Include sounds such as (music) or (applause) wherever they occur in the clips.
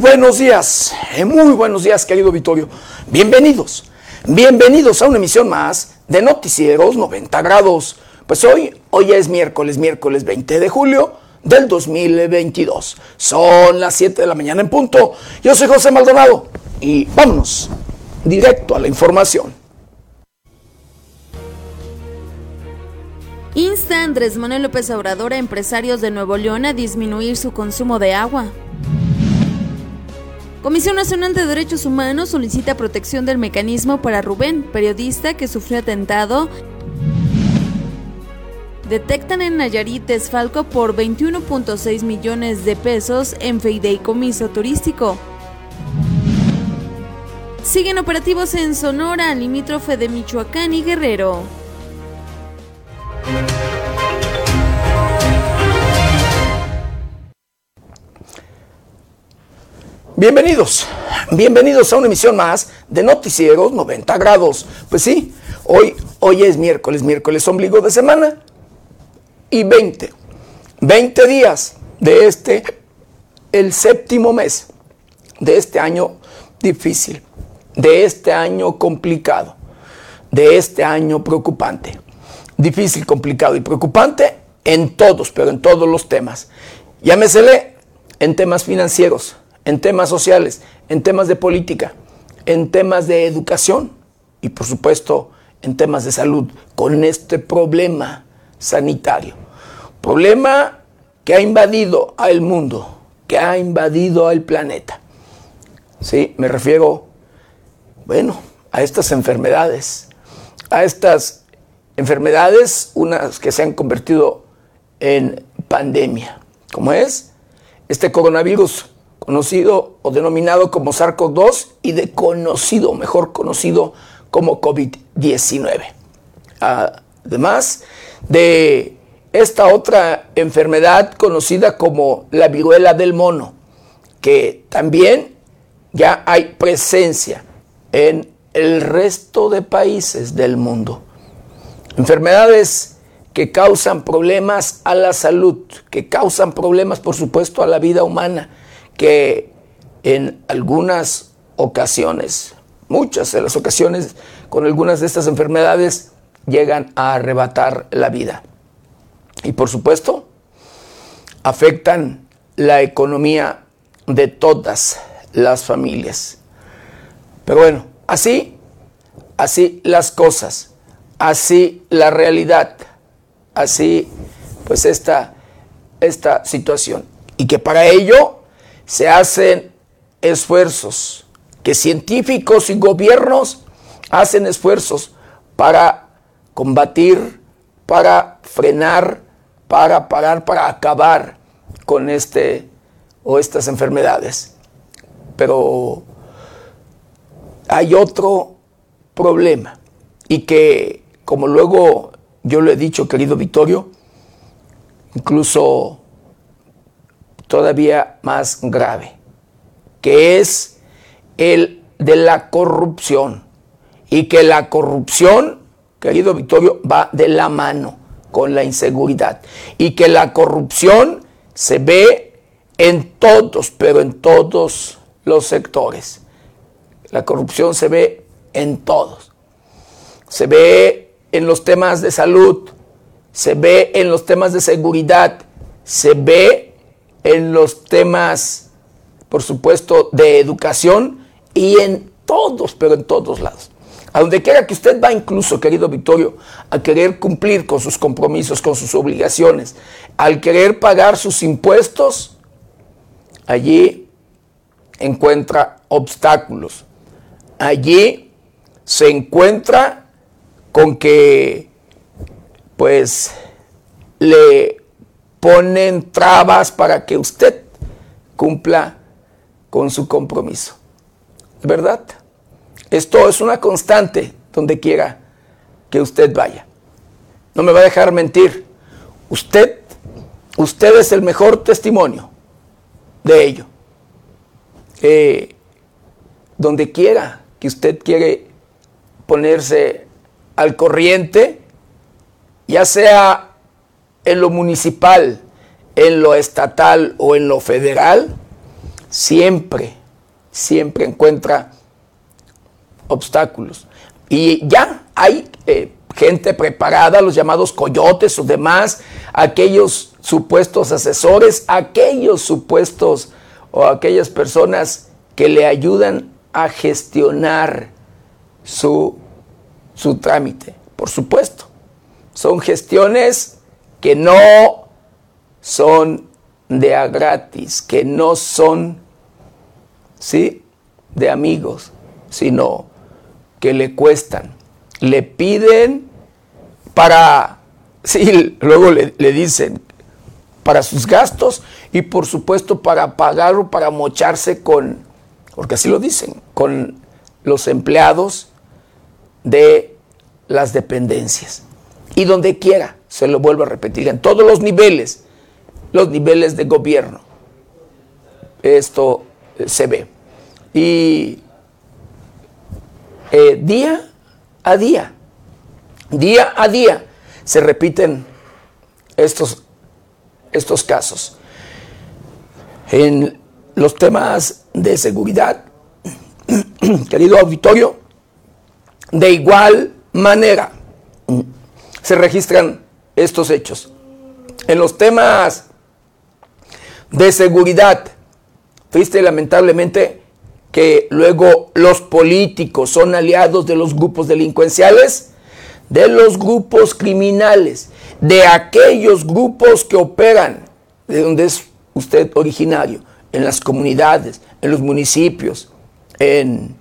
buenos días, eh, muy buenos días, querido Vittorio. Bienvenidos, bienvenidos a una emisión más de Noticieros 90 grados. Pues hoy, hoy es miércoles, miércoles 20 de julio del 2022. Son las 7 de la mañana en punto. Yo soy José Maldonado y vámonos directo a la información. Insta Andrés Manuel López Obrador a empresarios de Nuevo León a disminuir su consumo de agua. Comisión Nacional de Derechos Humanos solicita protección del mecanismo para Rubén, periodista que sufrió atentado. Detectan en Nayarit desfalco por 21.6 millones de pesos en fideicomiso turístico. Siguen operativos en Sonora, limítrofe de Michoacán y Guerrero. Bienvenidos, bienvenidos a una emisión más de Noticieros 90 grados. Pues sí, hoy, hoy es miércoles, miércoles ombligo de semana y 20, 20 días de este, el séptimo mes de este año difícil, de este año complicado, de este año preocupante. Difícil, complicado y preocupante en todos, pero en todos los temas. Llámesele en temas financieros, en temas sociales, en temas de política, en temas de educación y por supuesto en temas de salud, con este problema sanitario. Problema que ha invadido al mundo, que ha invadido al planeta. Sí, me refiero, bueno, a estas enfermedades, a estas enfermedades, unas que se han convertido en pandemia, como es este coronavirus conocido o denominado como SARS-CoV-2 y de conocido, mejor conocido como COVID-19. Además de esta otra enfermedad conocida como la viruela del mono, que también ya hay presencia en el resto de países del mundo. Enfermedades que causan problemas a la salud, que causan problemas, por supuesto, a la vida humana, que en algunas ocasiones, muchas de las ocasiones, con algunas de estas enfermedades, llegan a arrebatar la vida. Y por supuesto, afectan la economía de todas las familias. Pero bueno, así, así las cosas, así la realidad, así pues esta, esta situación. Y que para ello se hacen esfuerzos, que científicos y gobiernos hacen esfuerzos para combatir, para frenar, para parar, para acabar con este o estas enfermedades. Pero hay otro problema y que, como luego yo lo he dicho, querido Vittorio, incluso todavía más grave, que es el de la corrupción. Y que la corrupción, querido Victorio, va de la mano con la inseguridad. Y que la corrupción se ve en todos, pero en todos los sectores. La corrupción se ve en todos. Se ve en los temas de salud, se ve en los temas de seguridad, se ve en los temas, por supuesto, de educación y en todos, pero en todos lados. A donde quiera que usted va, incluso, querido Victorio, a querer cumplir con sus compromisos, con sus obligaciones, al querer pagar sus impuestos, allí encuentra obstáculos. Allí se encuentra con que, pues, le ponen trabas para que usted cumpla con su compromiso. ¿Verdad? Esto es una constante donde quiera que usted vaya. No me va a dejar mentir. Usted, usted es el mejor testimonio de ello. donde quiera que usted quiere ponerse al corriente, ya sea en lo municipal, en lo estatal o en lo federal, siempre, siempre encuentra obstáculos. Y ya hay eh, gente preparada, los llamados coyotes o demás, aquellos supuestos asesores, aquellos supuestos o aquellas personas que le ayudan a gestionar su, su trámite. Por supuesto, son gestiones que no son de a gratis, que no son, ¿sí? De amigos, sino que le cuestan. Le piden para, (laughs) sí, luego le, le dicen, para sus gastos y por supuesto para pagar o para mocharse con, porque así lo dicen, con los empleados de las dependencias. Y donde quiera, se lo vuelvo a repetir, en todos los niveles, los niveles de gobierno. Esto eh, se ve. Y eh, día a día, día a día, se repiten estos, estos casos. En los temas de seguridad, (clears throat) querido auditorio, de igual manera se registran estos hechos. En los temas de seguridad, triste lamentablemente que luego los políticos son aliados de los grupos delincuenciales, de los grupos criminales, de aquellos grupos que operan, de donde es usted originario, en las comunidades, en los municipios, en,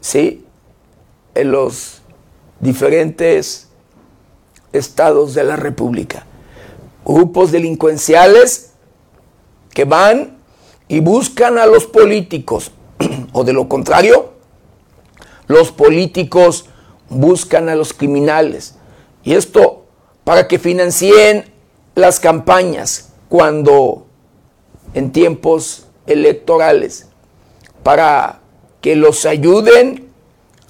¿sí? en los diferentes estados de la República. Grupos delincuenciales que van y buscan a los políticos, (clears throat) o de lo contrario, los políticos buscan a los criminales. Y esto para que financien las campañas cuando en tiempos electorales, para que los ayuden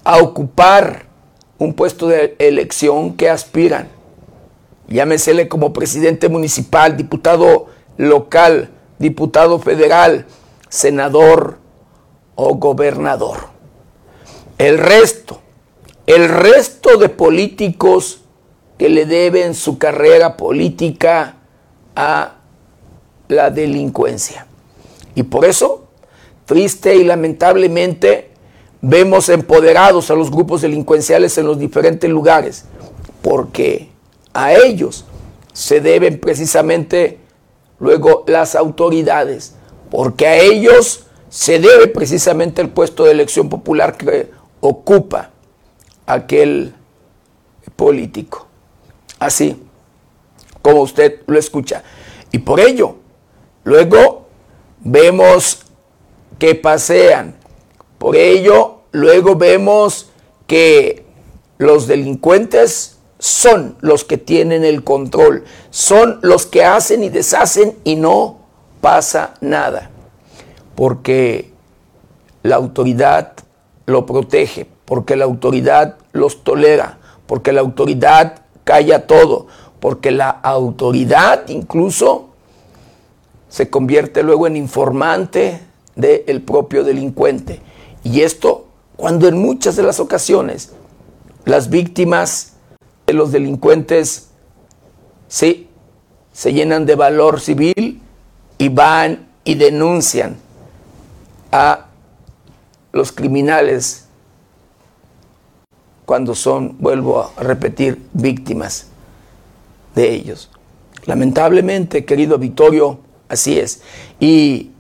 a ocupar un puesto de elección que aspiran. Llámesele como presidente municipal, diputado local, diputado federal, senador o gobernador. El resto, el resto de políticos que le deben su carrera política a la delincuencia. Y por eso, triste y lamentablemente, vemos empoderados a los grupos delincuenciales en los diferentes lugares, porque a ellos se deben precisamente luego las autoridades, porque a ellos se debe precisamente el puesto de elección popular que ocupa aquel político. Así como usted lo escucha. Y por ello, luego vemos que pasean. Por ello, luego vemos que los delincuentes son los que tienen el control, son los que hacen y deshacen y no pasa nada, porque la autoridad lo protege, porque la autoridad los tolera, porque la autoridad calla todo, porque la autoridad incluso se convierte luego en informante del propio delincuente. Y esto cuando en muchas de las ocasiones las víctimas de los delincuentes sí, se llenan de valor civil y van y denuncian a los criminales cuando son, vuelvo a repetir, víctimas de ellos. Lamentablemente, querido Vittorio, así es. Y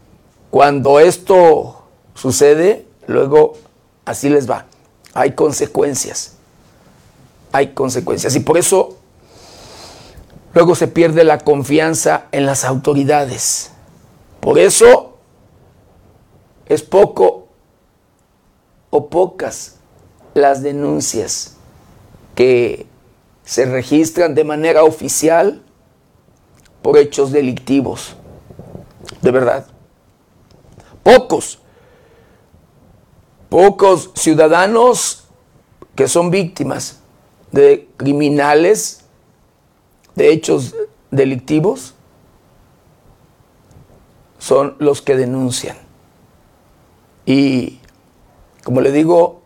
cuando esto sucede, luego así les va. Hay consecuencias. Hay consecuencias. Y por eso luego se pierde la confianza en las autoridades. Por eso es poco o pocas las denuncias que se registran de manera oficial por hechos delictivos. De verdad. Pocos. Pocos ciudadanos que son víctimas de criminales, de hechos delictivos, son los que denuncian. Y como le digo,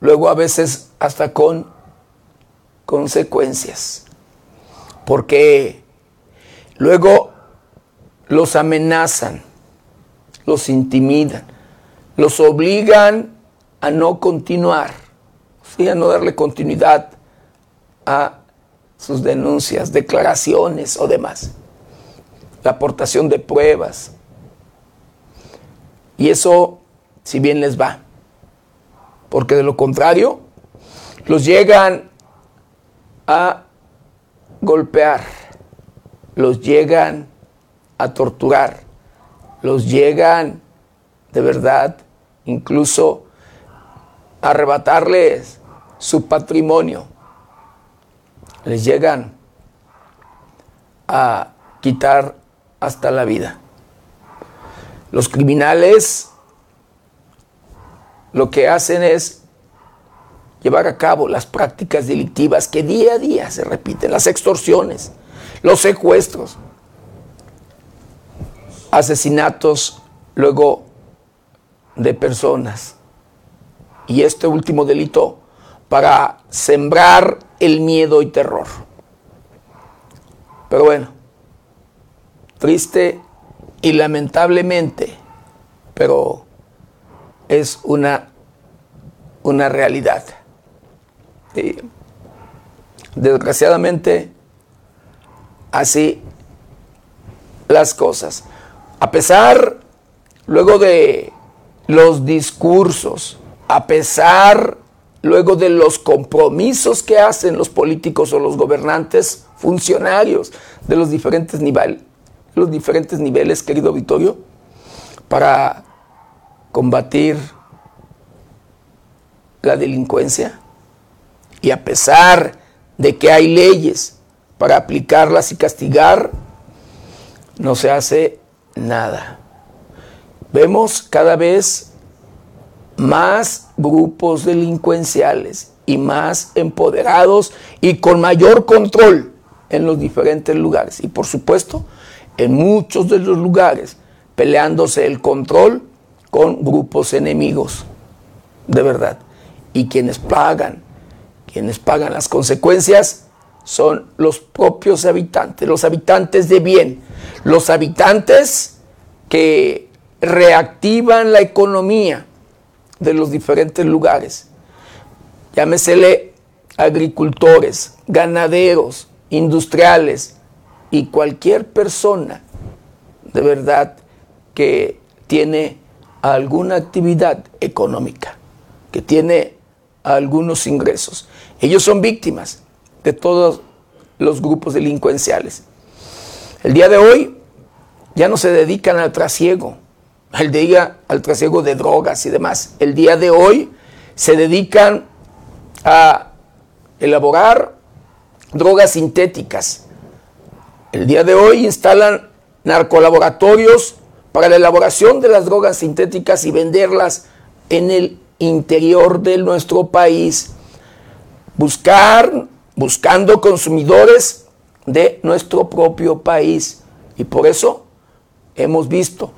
luego a veces hasta con consecuencias. Porque luego los amenazan, los intimidan, los obligan a no continuar, a no darle continuidad a sus denuncias, declaraciones o demás. La aportación de pruebas. Y eso, si bien les va, porque de lo contrario, los llegan a golpear, los llegan a torturar, los llegan de verdad incluso arrebatarles su patrimonio, les llegan a quitar hasta la vida. Los criminales lo que hacen es llevar a cabo las prácticas delictivas que día a día se repiten, las extorsiones, los secuestros, asesinatos luego de personas. Y este último delito para sembrar el miedo y terror. Pero bueno, triste y lamentablemente, pero es una, una realidad. desgraciadamente, así las cosas. A pesar, luego de los discursos, a pesar, luego de los compromisos que hacen los políticos o los gobernantes, funcionarios de los diferentes niveles, los diferentes niveles, querido Vittorio, para combatir la delincuencia. Y a pesar de que hay leyes para aplicarlas y castigar, no se hace nada. Vemos cada vez más grupos delincuenciales y más empoderados y con mayor control en los diferentes lugares. Y por supuesto, en muchos de los lugares, peleándose el control con grupos enemigos, de verdad. Y quienes pagan, quienes pagan las consecuencias son los propios habitantes, los habitantes de bien, los habitantes que reactivan la economía de los diferentes lugares. Llámesele agricultores, ganaderos, industriales y cualquier persona de verdad que tiene alguna actividad económica, que tiene algunos ingresos. Ellos son víctimas de todos los grupos delincuenciales. El día de hoy ya no se dedican al trasiego, al día al trasiego de drogas y demás. El día de hoy se dedican a elaborar drogas sintéticas. El día de hoy instalan narcolaboratorios para la elaboración de las drogas sintéticas y venderlas en el interior de nuestro país. Buscar, buscando consumidores de nuestro propio país. Y por eso hemos visto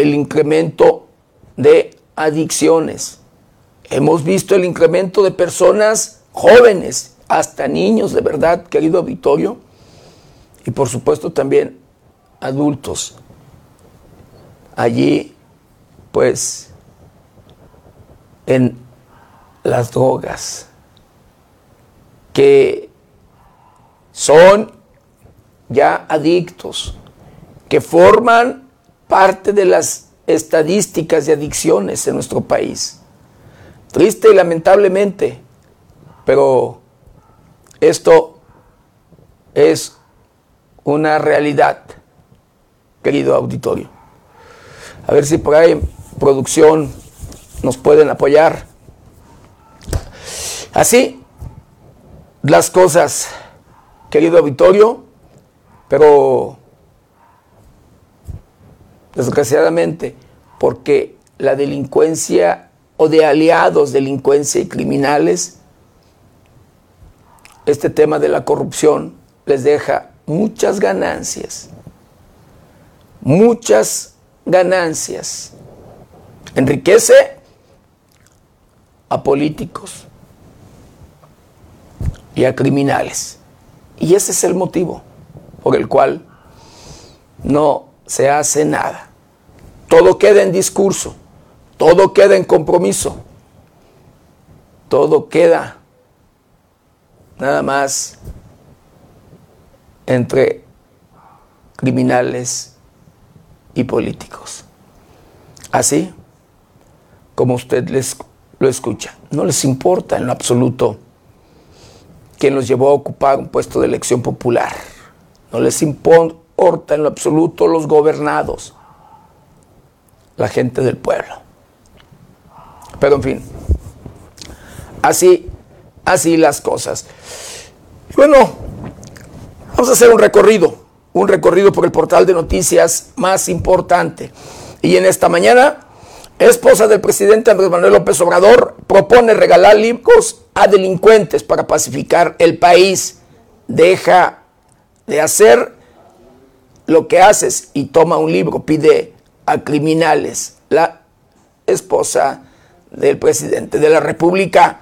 el incremento de adicciones. Hemos visto el incremento de personas jóvenes, hasta niños, de verdad, querido auditorio, y por supuesto también adultos. Allí, pues, en las drogas, que son ya adictos, que forman parte de las estadísticas de adicciones en nuestro país. Triste y lamentablemente, pero esto es una realidad, querido auditorio. A ver si por ahí producción nos pueden apoyar. Así las cosas, querido auditorio, pero desgraciadamente, porque la delincuencia o de aliados, delincuencia y criminales, este tema de la corrupción les deja muchas ganancias, muchas ganancias enriquece a políticos y a criminales. Y ese es el motivo por el cual no se hace nada. Todo queda en discurso, todo queda en compromiso, todo queda nada más entre criminales y políticos. Así como usted les, lo escucha. No les importa en lo absoluto quién los llevó a ocupar un puesto de elección popular. No les importa en lo absoluto los gobernados, la gente del pueblo. Pero en fin, así, así las cosas. Bueno, vamos a hacer un recorrido, un recorrido por el portal de noticias más importante. Y en esta mañana, esposa del presidente Andrés Manuel López Obrador propone regalar libros a delincuentes para pacificar el país. Deja de hacer lo que haces y toma un libro, pide a criminales. La esposa del presidente de la República.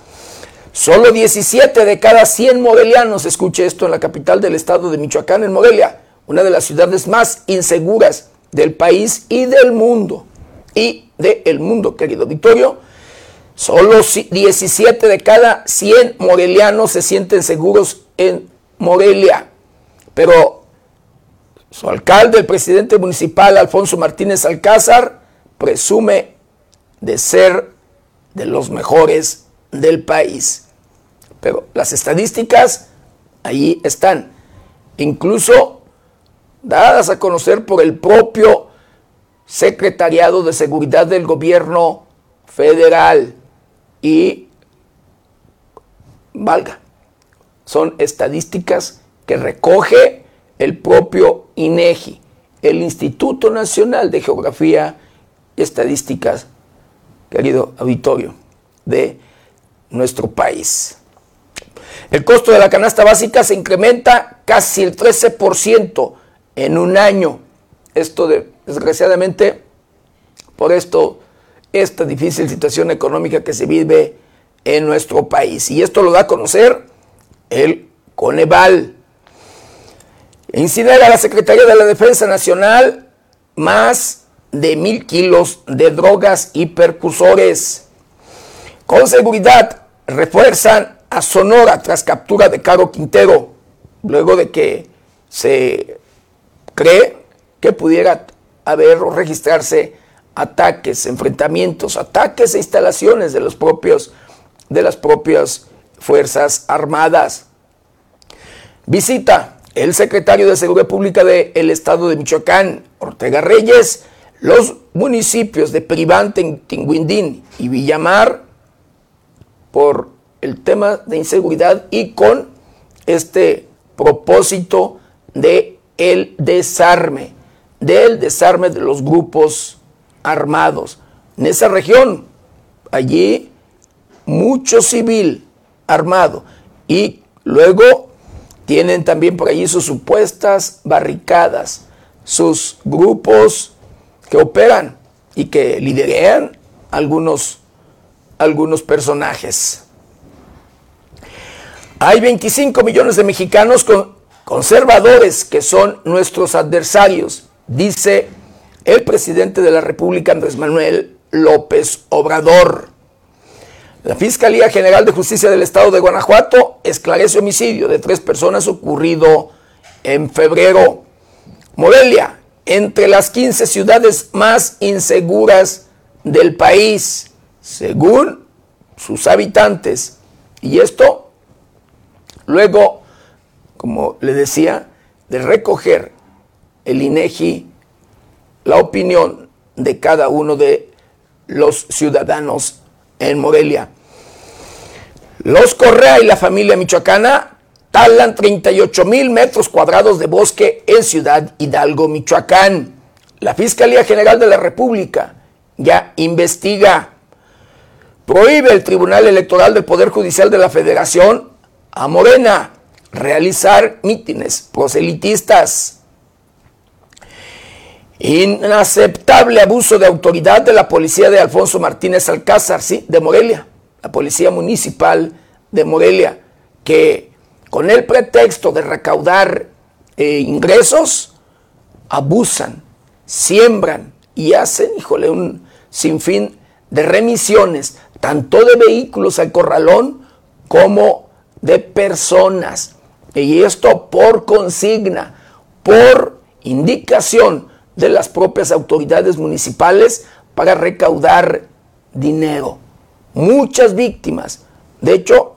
Solo 17 de cada 100 modelianos, escuche esto, en la capital del estado de Michoacán, en Morelia, una de las ciudades más inseguras del país y del mundo. Y del mundo, querido Victorio, solo 17 de cada 100 morelianos se sienten seguros en Morelia. Pero su alcalde, el presidente municipal, Alfonso Martínez Alcázar, presume de ser de los mejores del país. Pero las estadísticas ahí están, incluso dadas a conocer por el propio Secretariado de Seguridad del Gobierno Federal y valga, son estadísticas que recoge el propio INEGI, el Instituto Nacional de Geografía y Estadísticas, querido auditorio, de nuestro país. El costo de la canasta básica se incrementa casi el 13% en un año. Esto de, desgraciadamente, por esto, esta difícil situación económica que se vive en nuestro país. Y esto lo da a conocer el Coneval. Incinera la Secretaría de la Defensa Nacional más de mil kilos de drogas y percusores. Con seguridad refuerzan a Sonora tras captura de Caro Quintero, luego de que se cree que pudiera haber o registrarse ataques, enfrentamientos, ataques e instalaciones de los propios de las propias fuerzas armadas. Visita el secretario de Seguridad Pública del Estado de Michoacán, Ortega Reyes, los municipios de Peribante, Tinguindín y Villamar por el tema de inseguridad y con este propósito de el desarme, del desarme de los grupos armados. En esa región, allí mucho civil armado y luego tienen también por allí sus supuestas barricadas, sus grupos que operan y que liderean algunos, algunos personajes. Hay 25 millones de mexicanos con conservadores que son nuestros adversarios, dice el presidente de la República, Andrés Manuel López Obrador. La Fiscalía General de Justicia del Estado de Guanajuato esclarece homicidio de tres personas ocurrido en febrero. Morelia, entre las 15 ciudades más inseguras del país, según sus habitantes. Y esto Luego, como le decía, de recoger el INEGI la opinión de cada uno de los ciudadanos en Morelia. Los Correa y la familia michoacana talan 38 mil metros cuadrados de bosque en Ciudad Hidalgo, Michoacán. La Fiscalía General de la República ya investiga. Prohíbe el Tribunal Electoral del Poder Judicial de la Federación a Morena realizar mítines proselitistas. Inaceptable abuso de autoridad de la policía de Alfonso Martínez Alcázar, sí, de Morelia, la policía municipal de Morelia, que con el pretexto de recaudar eh, ingresos, abusan, siembran y hacen, híjole, un sinfín de remisiones, tanto de vehículos al corralón como de personas. Y esto por consigna, por indicación de las propias autoridades municipales para recaudar dinero. Muchas víctimas. De hecho,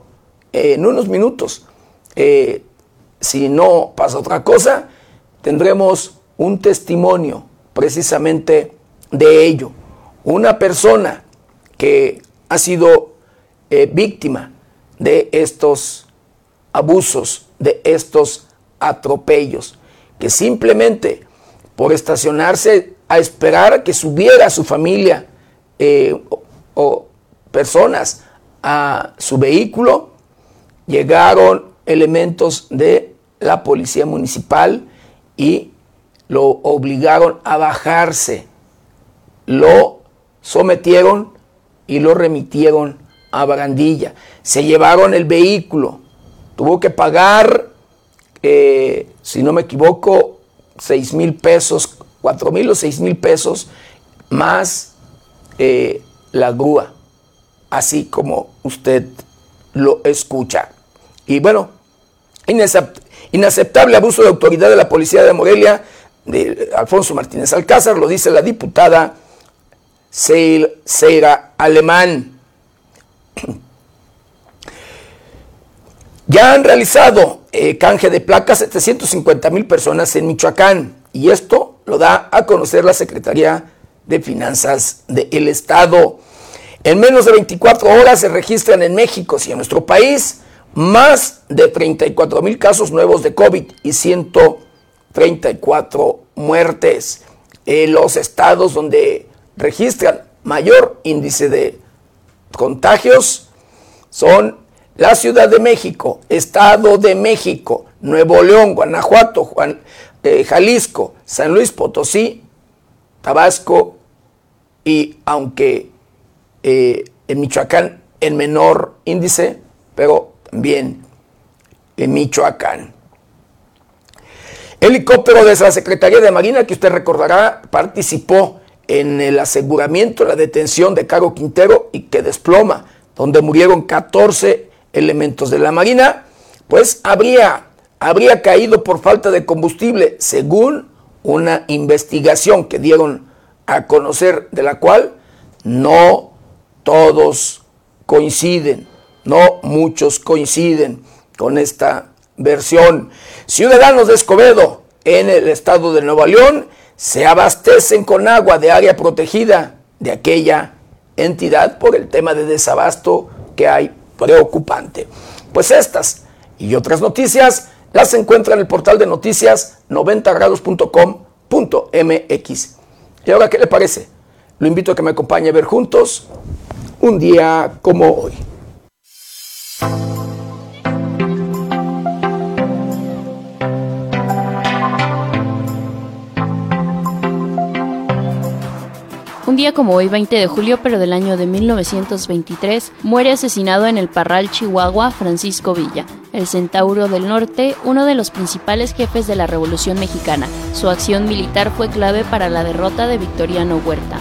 en unos minutos, eh, si no pasa otra cosa, tendremos un testimonio precisamente de ello. Una persona que ha sido eh, víctima de estos abusos, de estos atropellos, que simplemente por estacionarse a esperar que subiera su familia eh, o personas a su vehículo, llegaron elementos de la policía municipal y lo obligaron a bajarse, lo sometieron y lo remitieron a Barandilla. Se llevaron el vehículo, tuvo que pagar, eh, si no me equivoco, 6 mil pesos, 4 mil o 6 mil pesos, más eh, la grúa, así como usted lo escucha. Y bueno, inaceptable abuso de autoridad de la policía de Morelia, de Alfonso Martínez Alcázar, lo dice la diputada Seira Alemán. (clears throat) Ya han realizado eh, canje de placas 750 mil personas en Michoacán y esto lo da a conocer la Secretaría de Finanzas del Estado. En menos de 24 horas se registran en México y en nuestro país más de 34 mil casos nuevos de COVID y 134 muertes. Los estados donde registran mayor índice de contagios son la Ciudad de México, Estado de México, Nuevo León, Guanajuato, Juan, eh, Jalisco, San Luis Potosí, Tabasco y aunque eh, en Michoacán en menor índice, pero también en Michoacán. Helicóptero de la Secretaría de Marina, que usted recordará, participó en el aseguramiento, la detención de Caro Quintero y que desploma, donde murieron 14 elementos de la Marina, pues habría, habría caído por falta de combustible, según una investigación que dieron a conocer, de la cual no todos coinciden, no muchos coinciden con esta versión. Ciudadanos de Escobedo, en el estado de Nueva León, se abastecen con agua de área protegida de aquella entidad por el tema de desabasto que hay preocupante. Pues estas y otras noticias las encuentra en el portal de noticias 90grados.com.mx. ¿Y ahora qué le parece? Lo invito a que me acompañe a ver juntos un día como hoy. Día como hoy, 20 de julio, pero del año de 1923, muere asesinado en el Parral, Chihuahua, Francisco Villa, el Centauro del Norte, uno de los principales jefes de la Revolución Mexicana. Su acción militar fue clave para la derrota de Victoriano Huerta.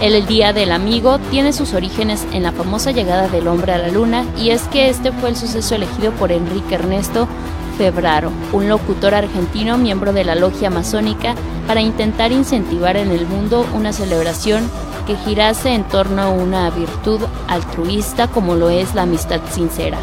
El Día del Amigo tiene sus orígenes en la famosa llegada del hombre a la luna y es que este fue el suceso elegido por Enrique Ernesto Febraro, un locutor argentino miembro de la logia masónica, para intentar incentivar en el mundo una celebración que girase en torno a una virtud altruista como lo es la amistad sincera.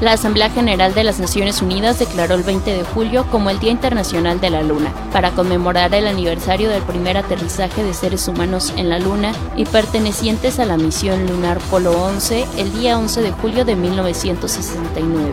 La Asamblea General de las Naciones Unidas declaró el 20 de julio como el Día Internacional de la Luna, para conmemorar el aniversario del primer aterrizaje de seres humanos en la Luna y pertenecientes a la misión lunar Polo 11 el día 11 de julio de 1969.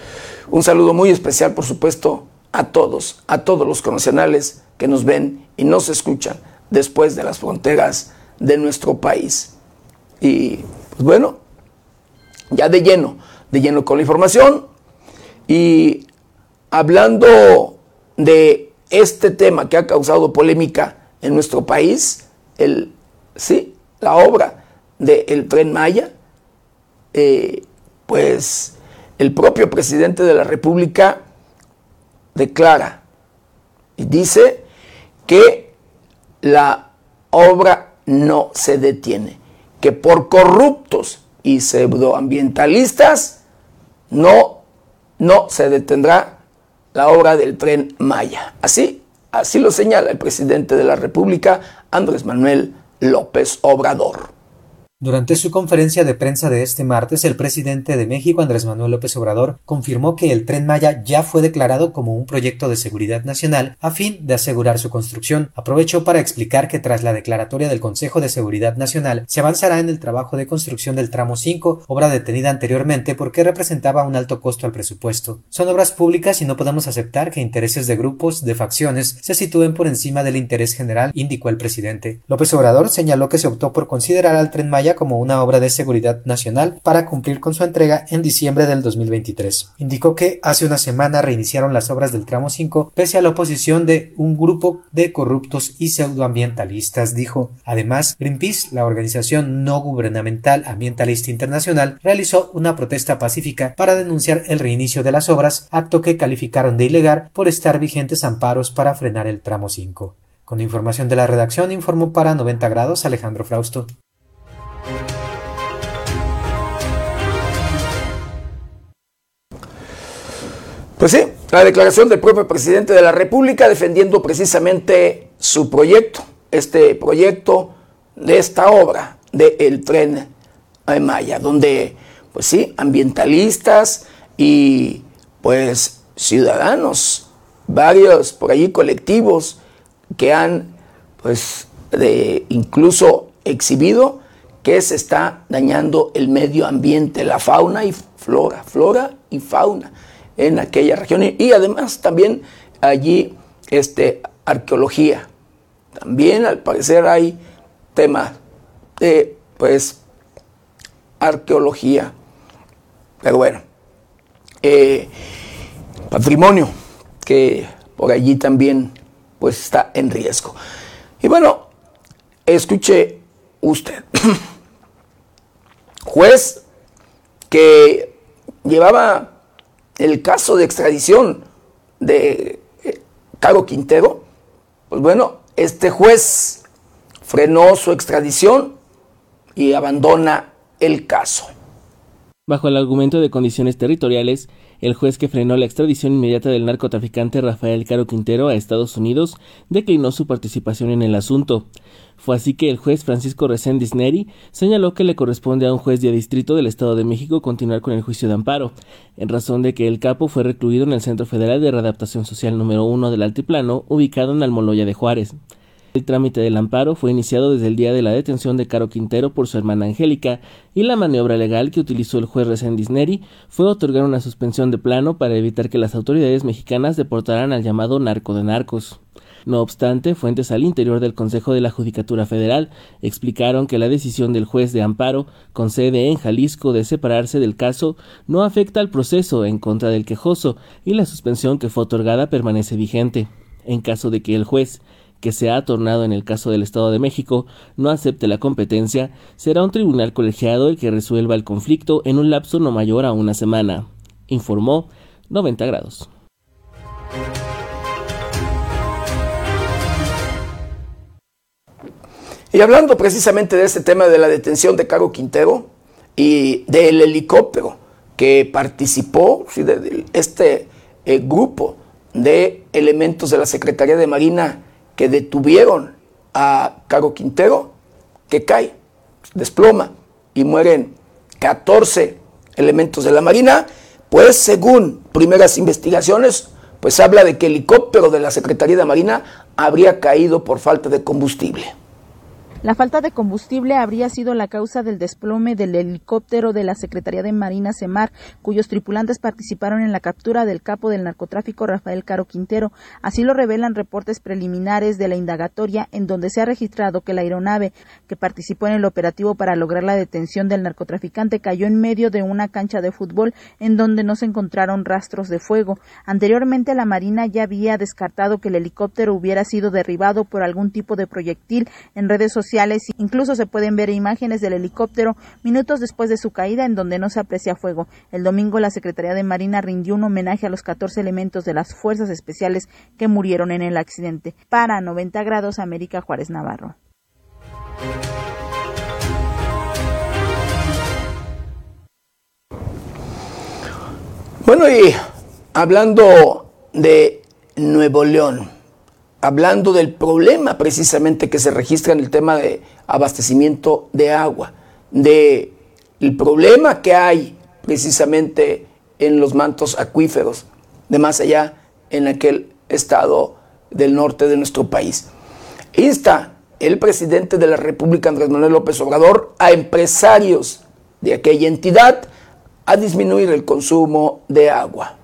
Un saludo muy especial, por supuesto, a todos, a todos los conacionales que nos ven y nos escuchan después de las fronteras de nuestro país. Y pues bueno, ya de lleno, de lleno con la información y hablando de este tema que ha causado polémica en nuestro país, el, sí, la obra del tren Maya, eh, pues el propio presidente de la República declara y dice que la obra no se detiene, que por corruptos y pseudoambientalistas no, no se detendrá la obra del tren Maya. Así, así lo señala el presidente de la República, Andrés Manuel López Obrador. Durante su conferencia de prensa de este martes, el presidente de México, Andrés Manuel López Obrador, confirmó que el tren Maya ya fue declarado como un proyecto de seguridad nacional a fin de asegurar su construcción. Aprovechó para explicar que tras la declaratoria del Consejo de Seguridad Nacional se avanzará en el trabajo de construcción del tramo 5, obra detenida anteriormente porque representaba un alto costo al presupuesto. Son obras públicas y no podemos aceptar que intereses de grupos, de facciones, se sitúen por encima del interés general, indicó el presidente. López Obrador señaló que se optó por considerar al tren Maya como una obra de seguridad nacional para cumplir con su entrega en diciembre del 2023. Indicó que hace una semana reiniciaron las obras del tramo 5 pese a la oposición de un grupo de corruptos y pseudoambientalistas, dijo. Además, Greenpeace, la organización no gubernamental ambientalista internacional, realizó una protesta pacífica para denunciar el reinicio de las obras, acto que calificaron de ilegal por estar vigentes amparos para frenar el tramo 5. Con información de la redacción informó para 90 grados Alejandro Frausto. Pues sí, la declaración del propio presidente de la República defendiendo precisamente su proyecto, este proyecto de esta obra del tren Maya, donde, pues sí, ambientalistas y pues ciudadanos, varios por allí colectivos que han pues de incluso exhibido que se está dañando el medio ambiente, la fauna y flora, flora y fauna en aquella región. Y, además también allí este, arqueología. También al parecer hay temas de pues arqueología. Pero bueno, eh, patrimonio que por allí también pues está en riesgo. Y bueno, escuche usted. (clears throat) Juez que llevaba el caso de extradición de eh, Caro Quintero, pues bueno, este juez frenó su extradición y abandona el caso. Bajo el argumento de condiciones territoriales, el juez que frenó la extradición inmediata del narcotraficante Rafael Caro Quintero a Estados Unidos declinó su participación en el asunto. Fue así que el juez Francisco Reséndiz Neri señaló que le corresponde a un juez de distrito del Estado de México continuar con el juicio de amparo, en razón de que el capo fue recluido en el Centro Federal de Readaptación Social número 1 del Altiplano, ubicado en Almoloya de Juárez. El trámite del amparo fue iniciado desde el día de la detención de Caro Quintero por su hermana Angélica, y la maniobra legal que utilizó el juez Reséndiz Neri fue otorgar una suspensión de plano para evitar que las autoridades mexicanas deportaran al llamado narco de narcos. No obstante, fuentes al interior del Consejo de la Judicatura Federal explicaron que la decisión del juez de amparo, con sede en Jalisco, de separarse del caso no afecta al proceso en contra del quejoso y la suspensión que fue otorgada permanece vigente. En caso de que el juez que se ha tornado en el caso del Estado de México no acepte la competencia, será un tribunal colegiado el que resuelva el conflicto en un lapso no mayor a una semana, informó 90 grados. Y hablando precisamente de este tema de la detención de Caro Quintero y del helicóptero que participó, este eh, grupo de elementos de la Secretaría de Marina que detuvieron a Caro Quintero, que cae, desploma y mueren 14 elementos de la Marina, pues según primeras investigaciones, pues habla de que el helicóptero de la Secretaría de Marina habría caído por falta de combustible. La falta de combustible habría sido la causa del desplome del helicóptero de la Secretaría de Marina Semar, cuyos tripulantes participaron en la captura del capo del narcotráfico Rafael Caro Quintero. Así lo revelan reportes preliminares de la indagatoria, en donde se ha registrado que la aeronave que participó en el operativo para lograr la detención del narcotraficante cayó en medio de una cancha de fútbol en donde no se encontraron rastros de fuego. Anteriormente la Marina ya había descartado que el helicóptero hubiera sido derribado por algún tipo de proyectil en redes sociales Incluso se pueden ver imágenes del helicóptero minutos después de su caída en donde no se aprecia fuego. El domingo la Secretaría de Marina rindió un homenaje a los 14 elementos de las fuerzas especiales que murieron en el accidente. Para 90 grados América Juárez Navarro. Bueno, y hablando de Nuevo León, hablando del problema precisamente que se registra en el tema de abastecimiento de agua, de el problema que hay precisamente en los mantos acuíferos, de más allá en aquel estado del norte de nuestro país. Insta el presidente de la República, Andrés Manuel López Obrador, a empresarios de aquella entidad a disminuir el consumo de agua.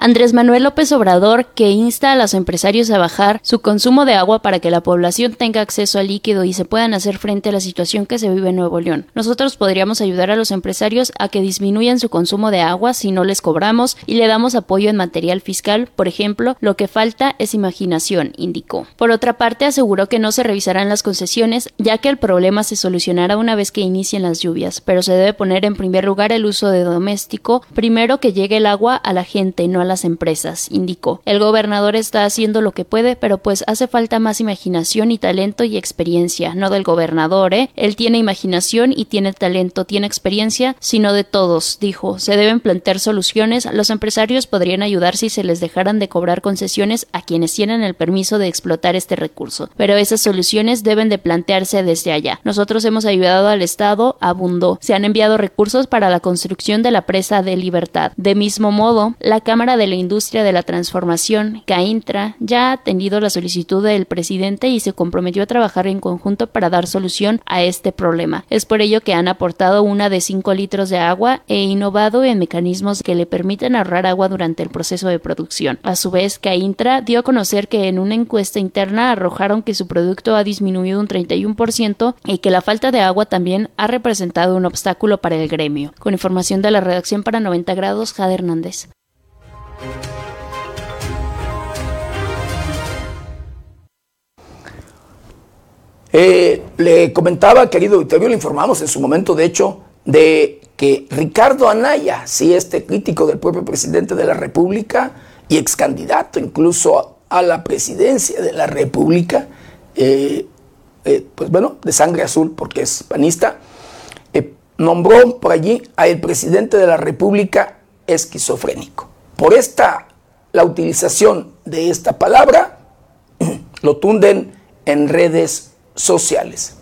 Andrés Manuel López Obrador, que insta a los empresarios a bajar su consumo de agua para que la población tenga acceso al líquido y se puedan hacer frente a la situación que se vive en Nuevo León. Nosotros podríamos ayudar a los empresarios a que disminuyan su consumo de agua si no les cobramos y le damos apoyo en material fiscal, por ejemplo, lo que falta es imaginación, indicó. Por otra parte, aseguró que no se revisarán las concesiones, ya que el problema se solucionará una vez que inicien las lluvias, pero se debe poner en primer lugar el uso de doméstico, primero que llegue el agua a la gente, no a las empresas, indicó. El gobernador está haciendo lo que puede, pero pues hace falta más imaginación y talento y experiencia, no del gobernador, ¿eh? Él tiene imaginación y tiene talento, tiene experiencia, sino de todos, dijo. Se deben plantear soluciones, los empresarios podrían ayudar si se les dejaran de cobrar concesiones a quienes tienen el permiso de explotar este recurso, pero esas soluciones deben de plantearse desde allá. Nosotros hemos ayudado al Estado, abundó. Se han enviado recursos para la construcción de la presa de Libertad. De mismo modo, la Cámara de la Industria de la Transformación, CAINTRA, ya ha atendido la solicitud del presidente y se comprometió a trabajar en conjunto para dar solución a este problema. Es por ello que han aportado una de 5 litros de agua e innovado en mecanismos que le permiten ahorrar agua durante el proceso de producción. A su vez, CAINTRA dio a conocer que en una encuesta interna arrojaron que su producto ha disminuido un 31% y que la falta de agua también ha representado un obstáculo para el gremio. Con información de la redacción para 90 grados, Jade Hernández. Eh, le comentaba, querido auditorio, le informamos en su momento, de hecho, de que Ricardo Anaya, sí, este crítico del propio presidente de la República y ex candidato incluso a la presidencia de la República, eh, eh, pues bueno, de sangre azul porque es panista, nombró por allí al presidente de la República esquizofrénico. Por esta, la utilización de esta palabra, (clears throat) lo tunden en redes sociales.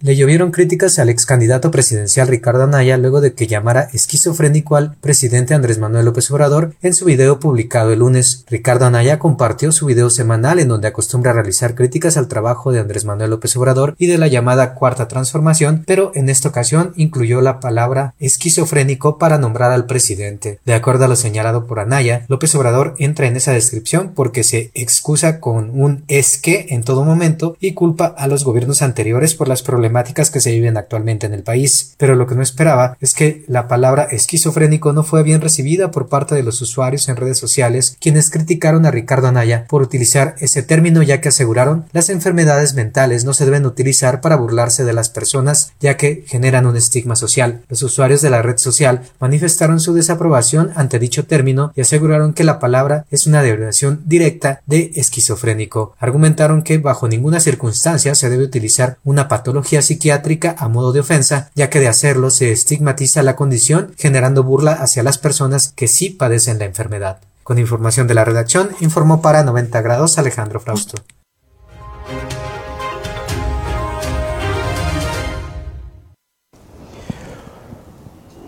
Le llovieron críticas al ex candidato presidencial Ricardo Anaya luego de que llamara esquizofrénico al presidente Andrés Manuel López Obrador en su video publicado el lunes. Ricardo Anaya compartió su video semanal en donde acostumbra realizar críticas al trabajo de Andrés Manuel López Obrador y de la llamada Cuarta Transformación, pero en esta ocasión incluyó la palabra esquizofrénico para nombrar al presidente. De acuerdo a lo señalado por Anaya, López Obrador entra en esa descripción porque se excusa con un es que en todo momento y culpa a los gobiernos anteriores por las problemas que se viven actualmente en el país. Pero lo que no esperaba es que la palabra esquizofrénico no fue bien recibida por parte de los usuarios en redes sociales, quienes criticaron a Ricardo Anaya por utilizar ese término ya que aseguraron las enfermedades mentales no se deben utilizar para burlarse de las personas ya que generan un estigma social. Los usuarios de la red social manifestaron su desaprobación ante dicho término y aseguraron que la palabra es una derivación directa de esquizofrénico. Argumentaron que bajo ninguna circunstancia se debe utilizar una patología psiquiátrica a modo de ofensa, ya que de hacerlo se estigmatiza la condición, generando burla hacia las personas que sí padecen la enfermedad. Con información de la redacción, informó para 90 grados Alejandro Frausto.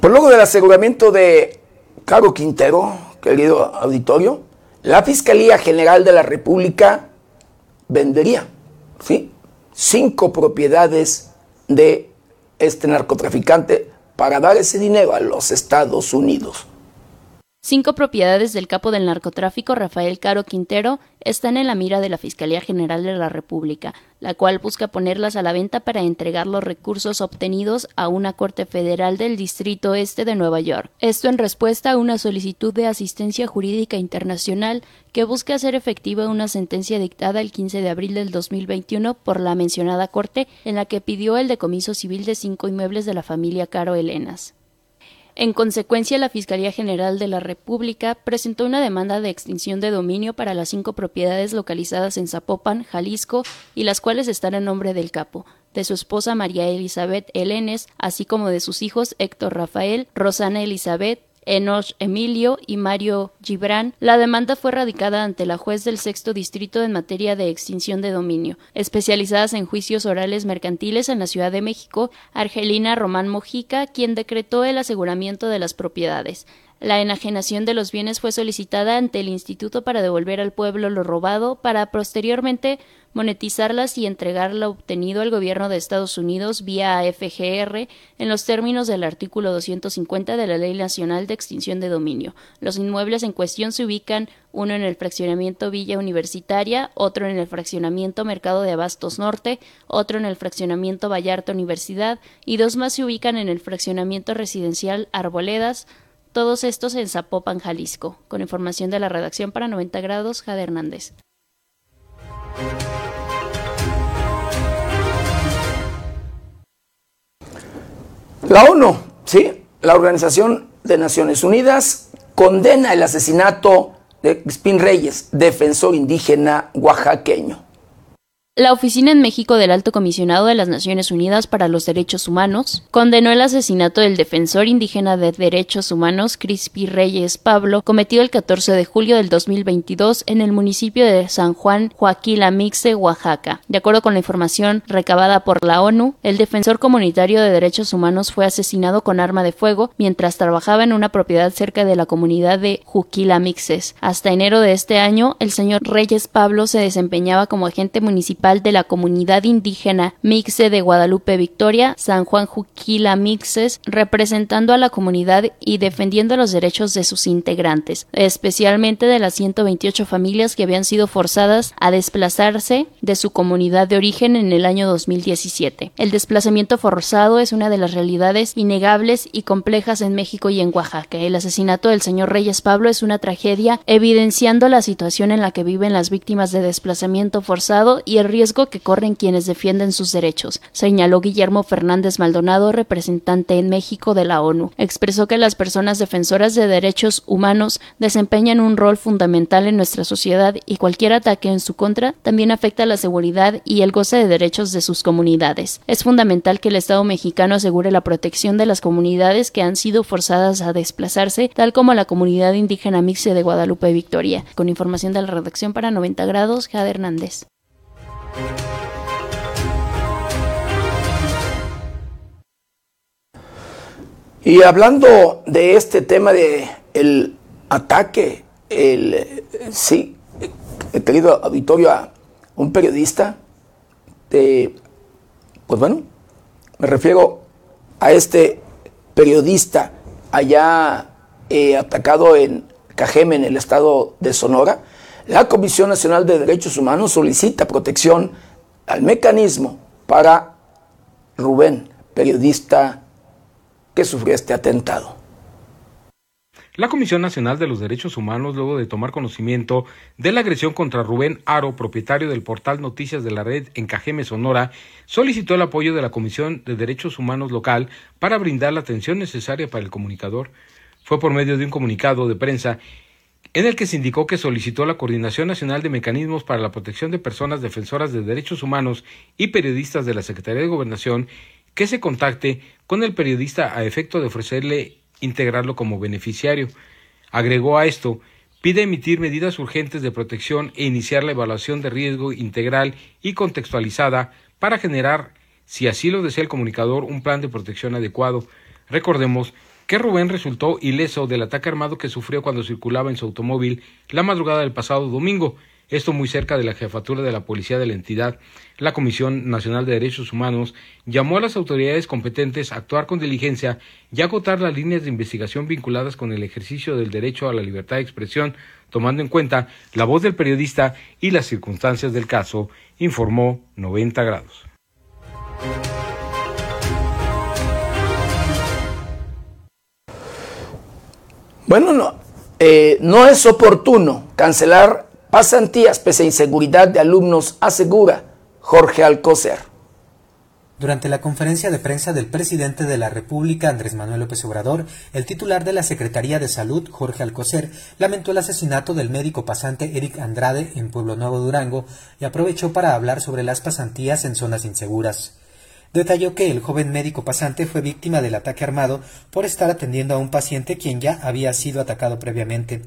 Por luego del aseguramiento de Caro Quintero, querido auditorio, la Fiscalía General de la República vendería, ¿sí? Cinco propiedades de este narcotraficante para dar ese dinero a los Estados Unidos. Cinco propiedades del capo del narcotráfico Rafael Caro Quintero están en la mira de la Fiscalía General de la República, la cual busca ponerlas a la venta para entregar los recursos obtenidos a una corte federal del Distrito Este de Nueva York. Esto en respuesta a una solicitud de asistencia jurídica internacional que busca hacer efectiva una sentencia dictada el 15 de abril del 2021 por la mencionada corte en la que pidió el decomiso civil de cinco inmuebles de la familia Caro Elenas. En consecuencia, la Fiscalía General de la República presentó una demanda de extinción de dominio para las cinco propiedades localizadas en Zapopan, Jalisco, y las cuales están en nombre del capo, de su esposa María Elizabeth Elenes, así como de sus hijos Héctor Rafael, Rosana Elizabeth, Enoch Emilio y Mario Gibran, la demanda fue radicada ante la juez del sexto distrito en materia de extinción de dominio, especializadas en juicios orales mercantiles en la Ciudad de México, Argelina Román Mojica, quien decretó el aseguramiento de las propiedades. La enajenación de los bienes fue solicitada ante el Instituto para devolver al pueblo lo robado para posteriormente monetizarlas y entregar lo obtenido al gobierno de Estados Unidos vía FGR en los términos del artículo 250 de la Ley Nacional de Extinción de Dominio. Los inmuebles en cuestión se ubican uno en el fraccionamiento Villa Universitaria, otro en el fraccionamiento Mercado de Abastos Norte, otro en el fraccionamiento Vallarta Universidad y dos más se ubican en el fraccionamiento residencial Arboledas, todos estos en Zapopan, Jalisco. Con información de la redacción para 90 grados, Jade Hernández. La ONU, ¿sí? La Organización de Naciones Unidas condena el asesinato de Spin Reyes, defensor indígena oaxaqueño. La Oficina en México del Alto Comisionado de las Naciones Unidas para los Derechos Humanos condenó el asesinato del defensor indígena de derechos humanos Crispi Reyes Pablo, cometido el 14 de julio del 2022 en el municipio de San Juan, Joaquín Mixe, Oaxaca. De acuerdo con la información recabada por la ONU, el defensor comunitario de derechos humanos fue asesinado con arma de fuego mientras trabajaba en una propiedad cerca de la comunidad de Juquila Mixes. Hasta enero de este año, el señor Reyes Pablo se desempeñaba como agente municipal de la comunidad indígena Mixe de Guadalupe Victoria, San Juan Juquila Mixes, representando a la comunidad y defendiendo los derechos de sus integrantes, especialmente de las 128 familias que habían sido forzadas a desplazarse de su comunidad de origen en el año 2017. El desplazamiento forzado es una de las realidades innegables y complejas en México y en Oaxaca. El asesinato del señor Reyes Pablo es una tragedia evidenciando la situación en la que viven las víctimas de desplazamiento forzado y el riesgo que corren quienes defienden sus derechos, señaló Guillermo Fernández Maldonado, representante en México de la ONU. Expresó que las personas defensoras de derechos humanos desempeñan un rol fundamental en nuestra sociedad y cualquier ataque en su contra también afecta la seguridad y el goce de derechos de sus comunidades. Es fundamental que el Estado mexicano asegure la protección de las comunidades que han sido forzadas a desplazarse, tal como la comunidad indígena Mixe de Guadalupe Victoria. Con información de la redacción para 90 grados, Jade Hernández. Y hablando de este tema de el ataque, el sí, querido auditorio a un periodista, pues bueno, me refiero a este periodista allá eh, atacado en Cajeme, en el estado de Sonora, la Comisión Nacional de Derechos Humanos solicita protección al mecanismo para Rubén, periodista que sufrió este atentado. La Comisión Nacional de los Derechos Humanos, luego de tomar conocimiento de la agresión contra Rubén Aro, propietario del portal Noticias de la Red en Cajeme, Sonora, solicitó el apoyo de la Comisión de Derechos Humanos local para brindar la atención necesaria para el comunicador. Fue por medio de un comunicado de prensa en el que se indicó que solicitó la Coordinación Nacional de Mecanismos para la Protección de Personas Defensoras de Derechos Humanos y Periodistas de la Secretaría de Gobernación que se contacte con el periodista a efecto de ofrecerle integrarlo como beneficiario. Agregó a esto, pide emitir medidas urgentes de protección e iniciar la evaluación de riesgo integral y contextualizada para generar, si así lo desea el comunicador, un plan de protección adecuado. Recordemos que Rubén resultó ileso del ataque armado que sufrió cuando circulaba en su automóvil la madrugada del pasado domingo, esto muy cerca de la jefatura de la policía de la entidad. La Comisión Nacional de Derechos Humanos llamó a las autoridades competentes a actuar con diligencia y agotar las líneas de investigación vinculadas con el ejercicio del derecho a la libertad de expresión, tomando en cuenta la voz del periodista y las circunstancias del caso, informó 90 grados. Bueno, no, eh, no es oportuno cancelar pasantías pese a inseguridad de alumnos, asegura Jorge Alcocer. Durante la conferencia de prensa del presidente de la República, Andrés Manuel López Obrador, el titular de la Secretaría de Salud, Jorge Alcocer, lamentó el asesinato del médico pasante Eric Andrade en Pueblo Nuevo Durango y aprovechó para hablar sobre las pasantías en zonas inseguras. Detalló que el joven médico pasante fue víctima del ataque armado por estar atendiendo a un paciente quien ya había sido atacado previamente.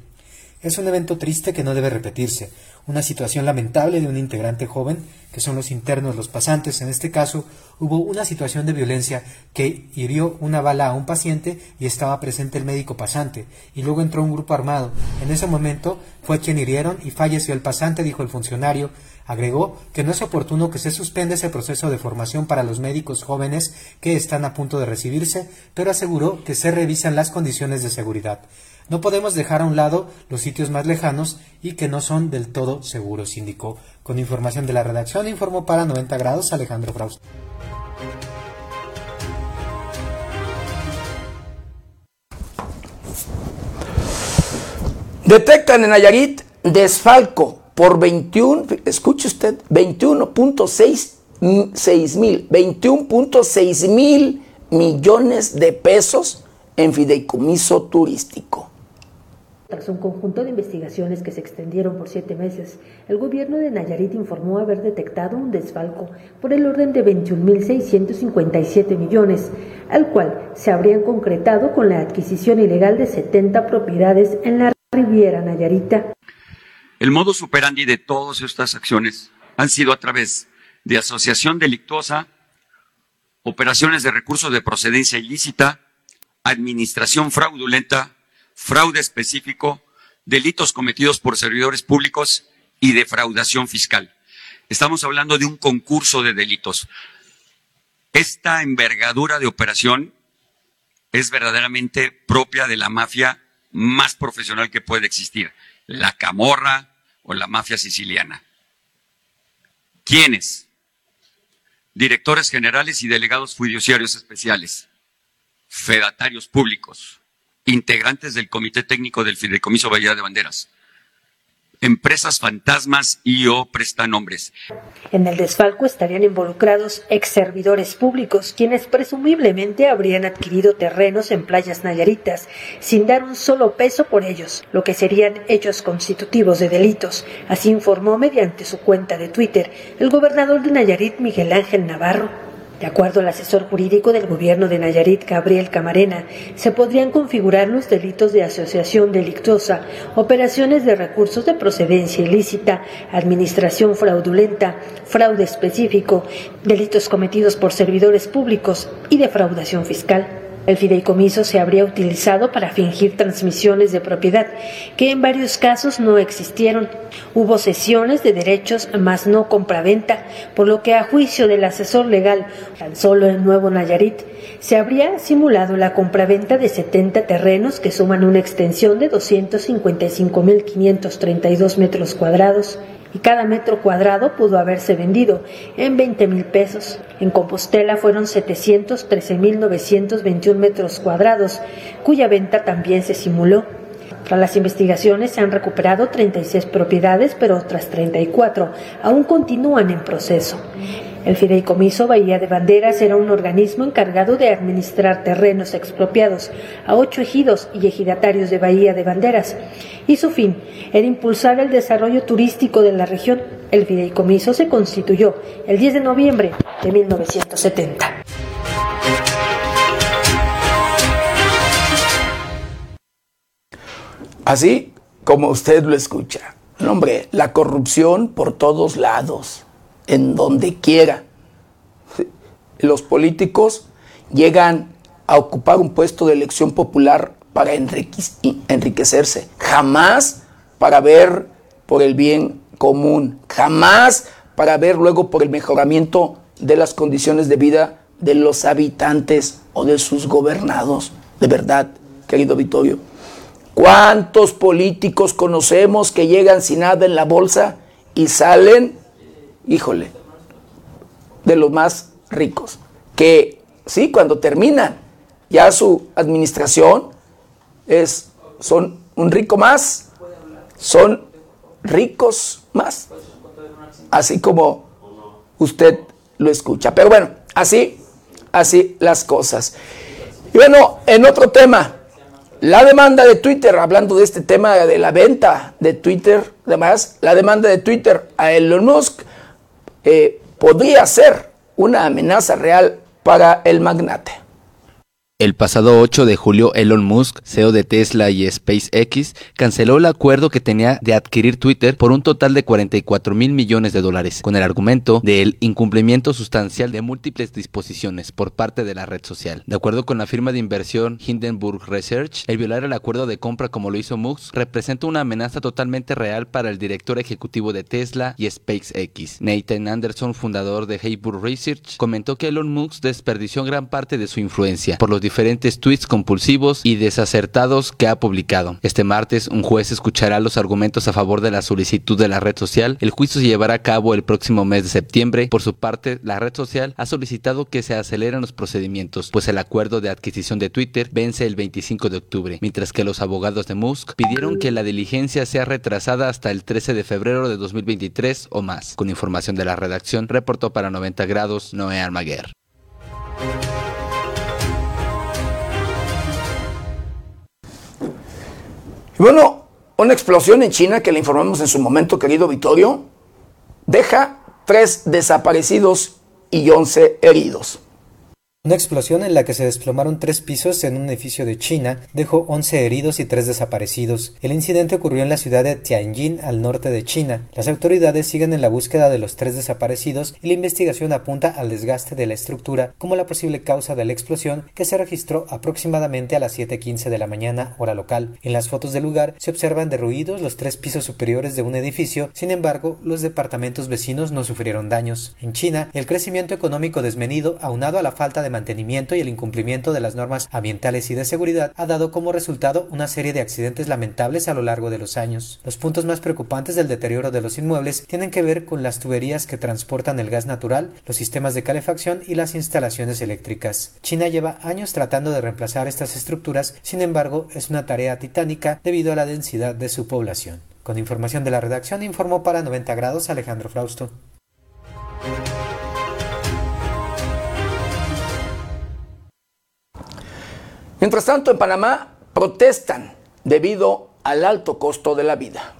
Es un evento triste que no debe repetirse, una situación lamentable de un integrante joven, que son los internos, los pasantes. En este caso, hubo una situación de violencia que hirió una bala a un paciente y estaba presente el médico pasante, y luego entró un grupo armado. En ese momento fue quien hirieron y falleció el pasante, dijo el funcionario, Agregó que no es oportuno que se suspenda ese proceso de formación para los médicos jóvenes que están a punto de recibirse, pero aseguró que se revisan las condiciones de seguridad. No podemos dejar a un lado los sitios más lejanos y que no son del todo seguros, indicó. Con información de la redacción, informó para 90 grados Alejandro Fraust. Detectan en Nayarit desfalco por 21, escuche usted, 21.6 mil, 21.6 mil millones de pesos en fideicomiso turístico. Tras un conjunto de investigaciones que se extendieron por siete meses, el gobierno de Nayarit informó haber detectado un desfalco por el orden de 21.657 millones, al cual se habrían concretado con la adquisición ilegal de 70 propiedades en la Riviera Nayarita. El modo superandi de todas estas acciones han sido a través de asociación delictuosa, operaciones de recursos de procedencia ilícita, administración fraudulenta, fraude específico, delitos cometidos por servidores públicos y defraudación fiscal. Estamos hablando de un concurso de delitos. Esta envergadura de operación es verdaderamente propia de la mafia más profesional que puede existir la camorra o la mafia siciliana. ¿Quiénes? Directores generales y delegados fiduciarios especiales, fedatarios públicos, integrantes del Comité Técnico del Fideicomiso Bahía de Banderas, empresas fantasmas y o prestanombres. En el desfalco estarían involucrados ex servidores públicos, quienes presumiblemente habrían adquirido terrenos en playas nayaritas sin dar un solo peso por ellos, lo que serían hechos constitutivos de delitos. Así informó mediante su cuenta de Twitter el gobernador de Nayarit, Miguel Ángel Navarro. De acuerdo al asesor jurídico del gobierno de Nayarit, Gabriel Camarena, se podrían configurar los delitos de asociación delictuosa, operaciones de recursos de procedencia ilícita, administración fraudulenta, fraude específico, delitos cometidos por servidores públicos y defraudación fiscal. El fideicomiso se habría utilizado para fingir transmisiones de propiedad, que en varios casos no existieron. Hubo sesiones de derechos, más no compraventa, por lo que a juicio del asesor legal, tan solo en Nuevo Nayarit, se habría simulado la compraventa de 70 terrenos que suman una extensión de 255.532 metros cuadrados y cada metro cuadrado pudo haberse vendido en 20 mil pesos. En Compostela fueron 713.921 metros cuadrados, cuya venta también se simuló. Tras las investigaciones se han recuperado 36 propiedades, pero otras 34 aún continúan en proceso. El Fideicomiso Bahía de Banderas era un organismo encargado de administrar terrenos expropiados a ocho ejidos y ejidatarios de Bahía de Banderas, y su fin era impulsar el desarrollo turístico de la región. El Fideicomiso se constituyó el 10 de noviembre de 1970. Así como usted lo escucha. hombre, la corrupción por todos lados en donde quiera. Los políticos llegan a ocupar un puesto de elección popular para enriquecerse, jamás para ver por el bien común, jamás para ver luego por el mejoramiento de las condiciones de vida de los habitantes o de sus gobernados. De verdad, querido Vittorio. ¿Cuántos políticos conocemos que llegan sin nada en la bolsa y salen, híjole, de los más ricos? Que sí, cuando terminan ya su administración, es, son un rico más, son ricos más, así como usted lo escucha. Pero bueno, así, así las cosas. Y bueno, en otro tema, la demanda de Twitter, hablando de este tema de la venta de Twitter, además, la demanda de Twitter a Elon Musk eh, podría ser una amenaza real para el magnate. El pasado 8 de julio, Elon Musk, CEO de Tesla y SpaceX, canceló el acuerdo que tenía de adquirir Twitter por un total de 44 mil millones de dólares, con el argumento del incumplimiento sustancial de múltiples disposiciones por parte de la red social. De acuerdo con la firma de inversión Hindenburg Research, el violar el acuerdo de compra como lo hizo Musk representa una amenaza totalmente real para el director ejecutivo de Tesla y SpaceX. Nathan Anderson, fundador de Hindenburg Research, comentó que Elon Musk desperdició gran parte de su influencia por los diferentes tweets compulsivos y desacertados que ha publicado. Este martes, un juez escuchará los argumentos a favor de la solicitud de la red social. El juicio se llevará a cabo el próximo mes de septiembre. Por su parte, la red social ha solicitado que se aceleren los procedimientos, pues el acuerdo de adquisición de Twitter vence el 25 de octubre, mientras que los abogados de Musk pidieron que la diligencia sea retrasada hasta el 13 de febrero de 2023 o más. Con información de la redacción, reportó para 90 grados Noé Almaguer. Y bueno, una explosión en China que le informamos en su momento, querido Vittorio, deja tres desaparecidos y once heridos. Una explosión en la que se desplomaron tres pisos en un edificio de China dejó 11 heridos y tres desaparecidos. El incidente ocurrió en la ciudad de Tianjin, al norte de China. Las autoridades siguen en la búsqueda de los tres desaparecidos y la investigación apunta al desgaste de la estructura como la posible causa de la explosión que se registró aproximadamente a las 7.15 de la mañana, hora local. En las fotos del lugar se observan derruidos los tres pisos superiores de un edificio, sin embargo, los departamentos vecinos no sufrieron daños. En China, el crecimiento económico desmedido, aunado a la falta de mantenimiento y el incumplimiento de las normas ambientales y de seguridad ha dado como resultado una serie de accidentes lamentables a lo largo de los años. Los puntos más preocupantes del deterioro de los inmuebles tienen que ver con las tuberías que transportan el gas natural, los sistemas de calefacción y las instalaciones eléctricas. China lleva años tratando de reemplazar estas estructuras, sin embargo, es una tarea titánica debido a la densidad de su población. Con información de la redacción informó para 90 grados Alejandro Frausto. Mientras tanto, en Panamá protestan debido al alto costo de la vida.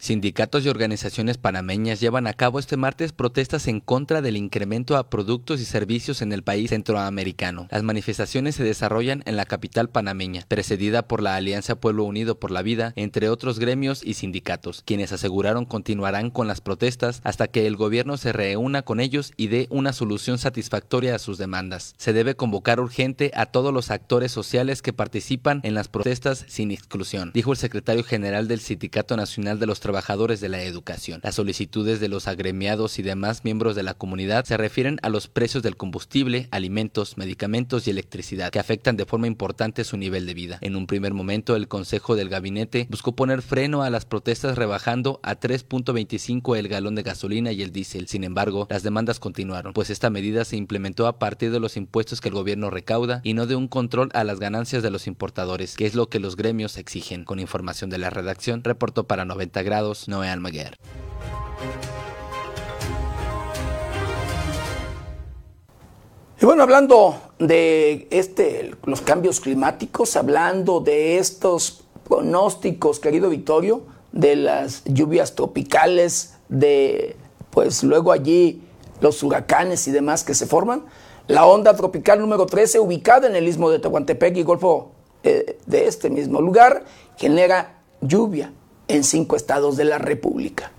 Sindicatos y organizaciones panameñas llevan a cabo este martes protestas en contra del incremento a productos y servicios en el país centroamericano. Las manifestaciones se desarrollan en la capital panameña, precedida por la Alianza Pueblo Unido por la Vida, entre otros gremios y sindicatos, quienes aseguraron continuarán con las protestas hasta que el gobierno se reúna con ellos y dé una solución satisfactoria a sus demandas. Se debe convocar urgente a todos los actores sociales que participan en las protestas sin exclusión, dijo el secretario general del Sindicato Nacional de los Trabajadores trabajadores de la educación. Las solicitudes de los agremiados y demás miembros de la comunidad se refieren a los precios del combustible, alimentos, medicamentos y electricidad, que afectan de forma importante su nivel de vida. En un primer momento, el Consejo del Gabinete buscó poner freno a las protestas rebajando a 3.25 el galón de gasolina y el diésel. Sin embargo, las demandas continuaron, pues esta medida se implementó a partir de los impuestos que el gobierno recauda y no de un control a las ganancias de los importadores, que es lo que los gremios exigen. Con información de la redacción, reportó para 90 grados Noé Almaguer. Y bueno, hablando de este, los cambios climáticos, hablando de estos pronósticos, querido Vittorio, de las lluvias tropicales, de pues luego allí los huracanes y demás que se forman, la onda tropical número 13, ubicada en el istmo de Tehuantepec y Golfo eh, de este mismo lugar, genera lluvia en cinco estados de la República.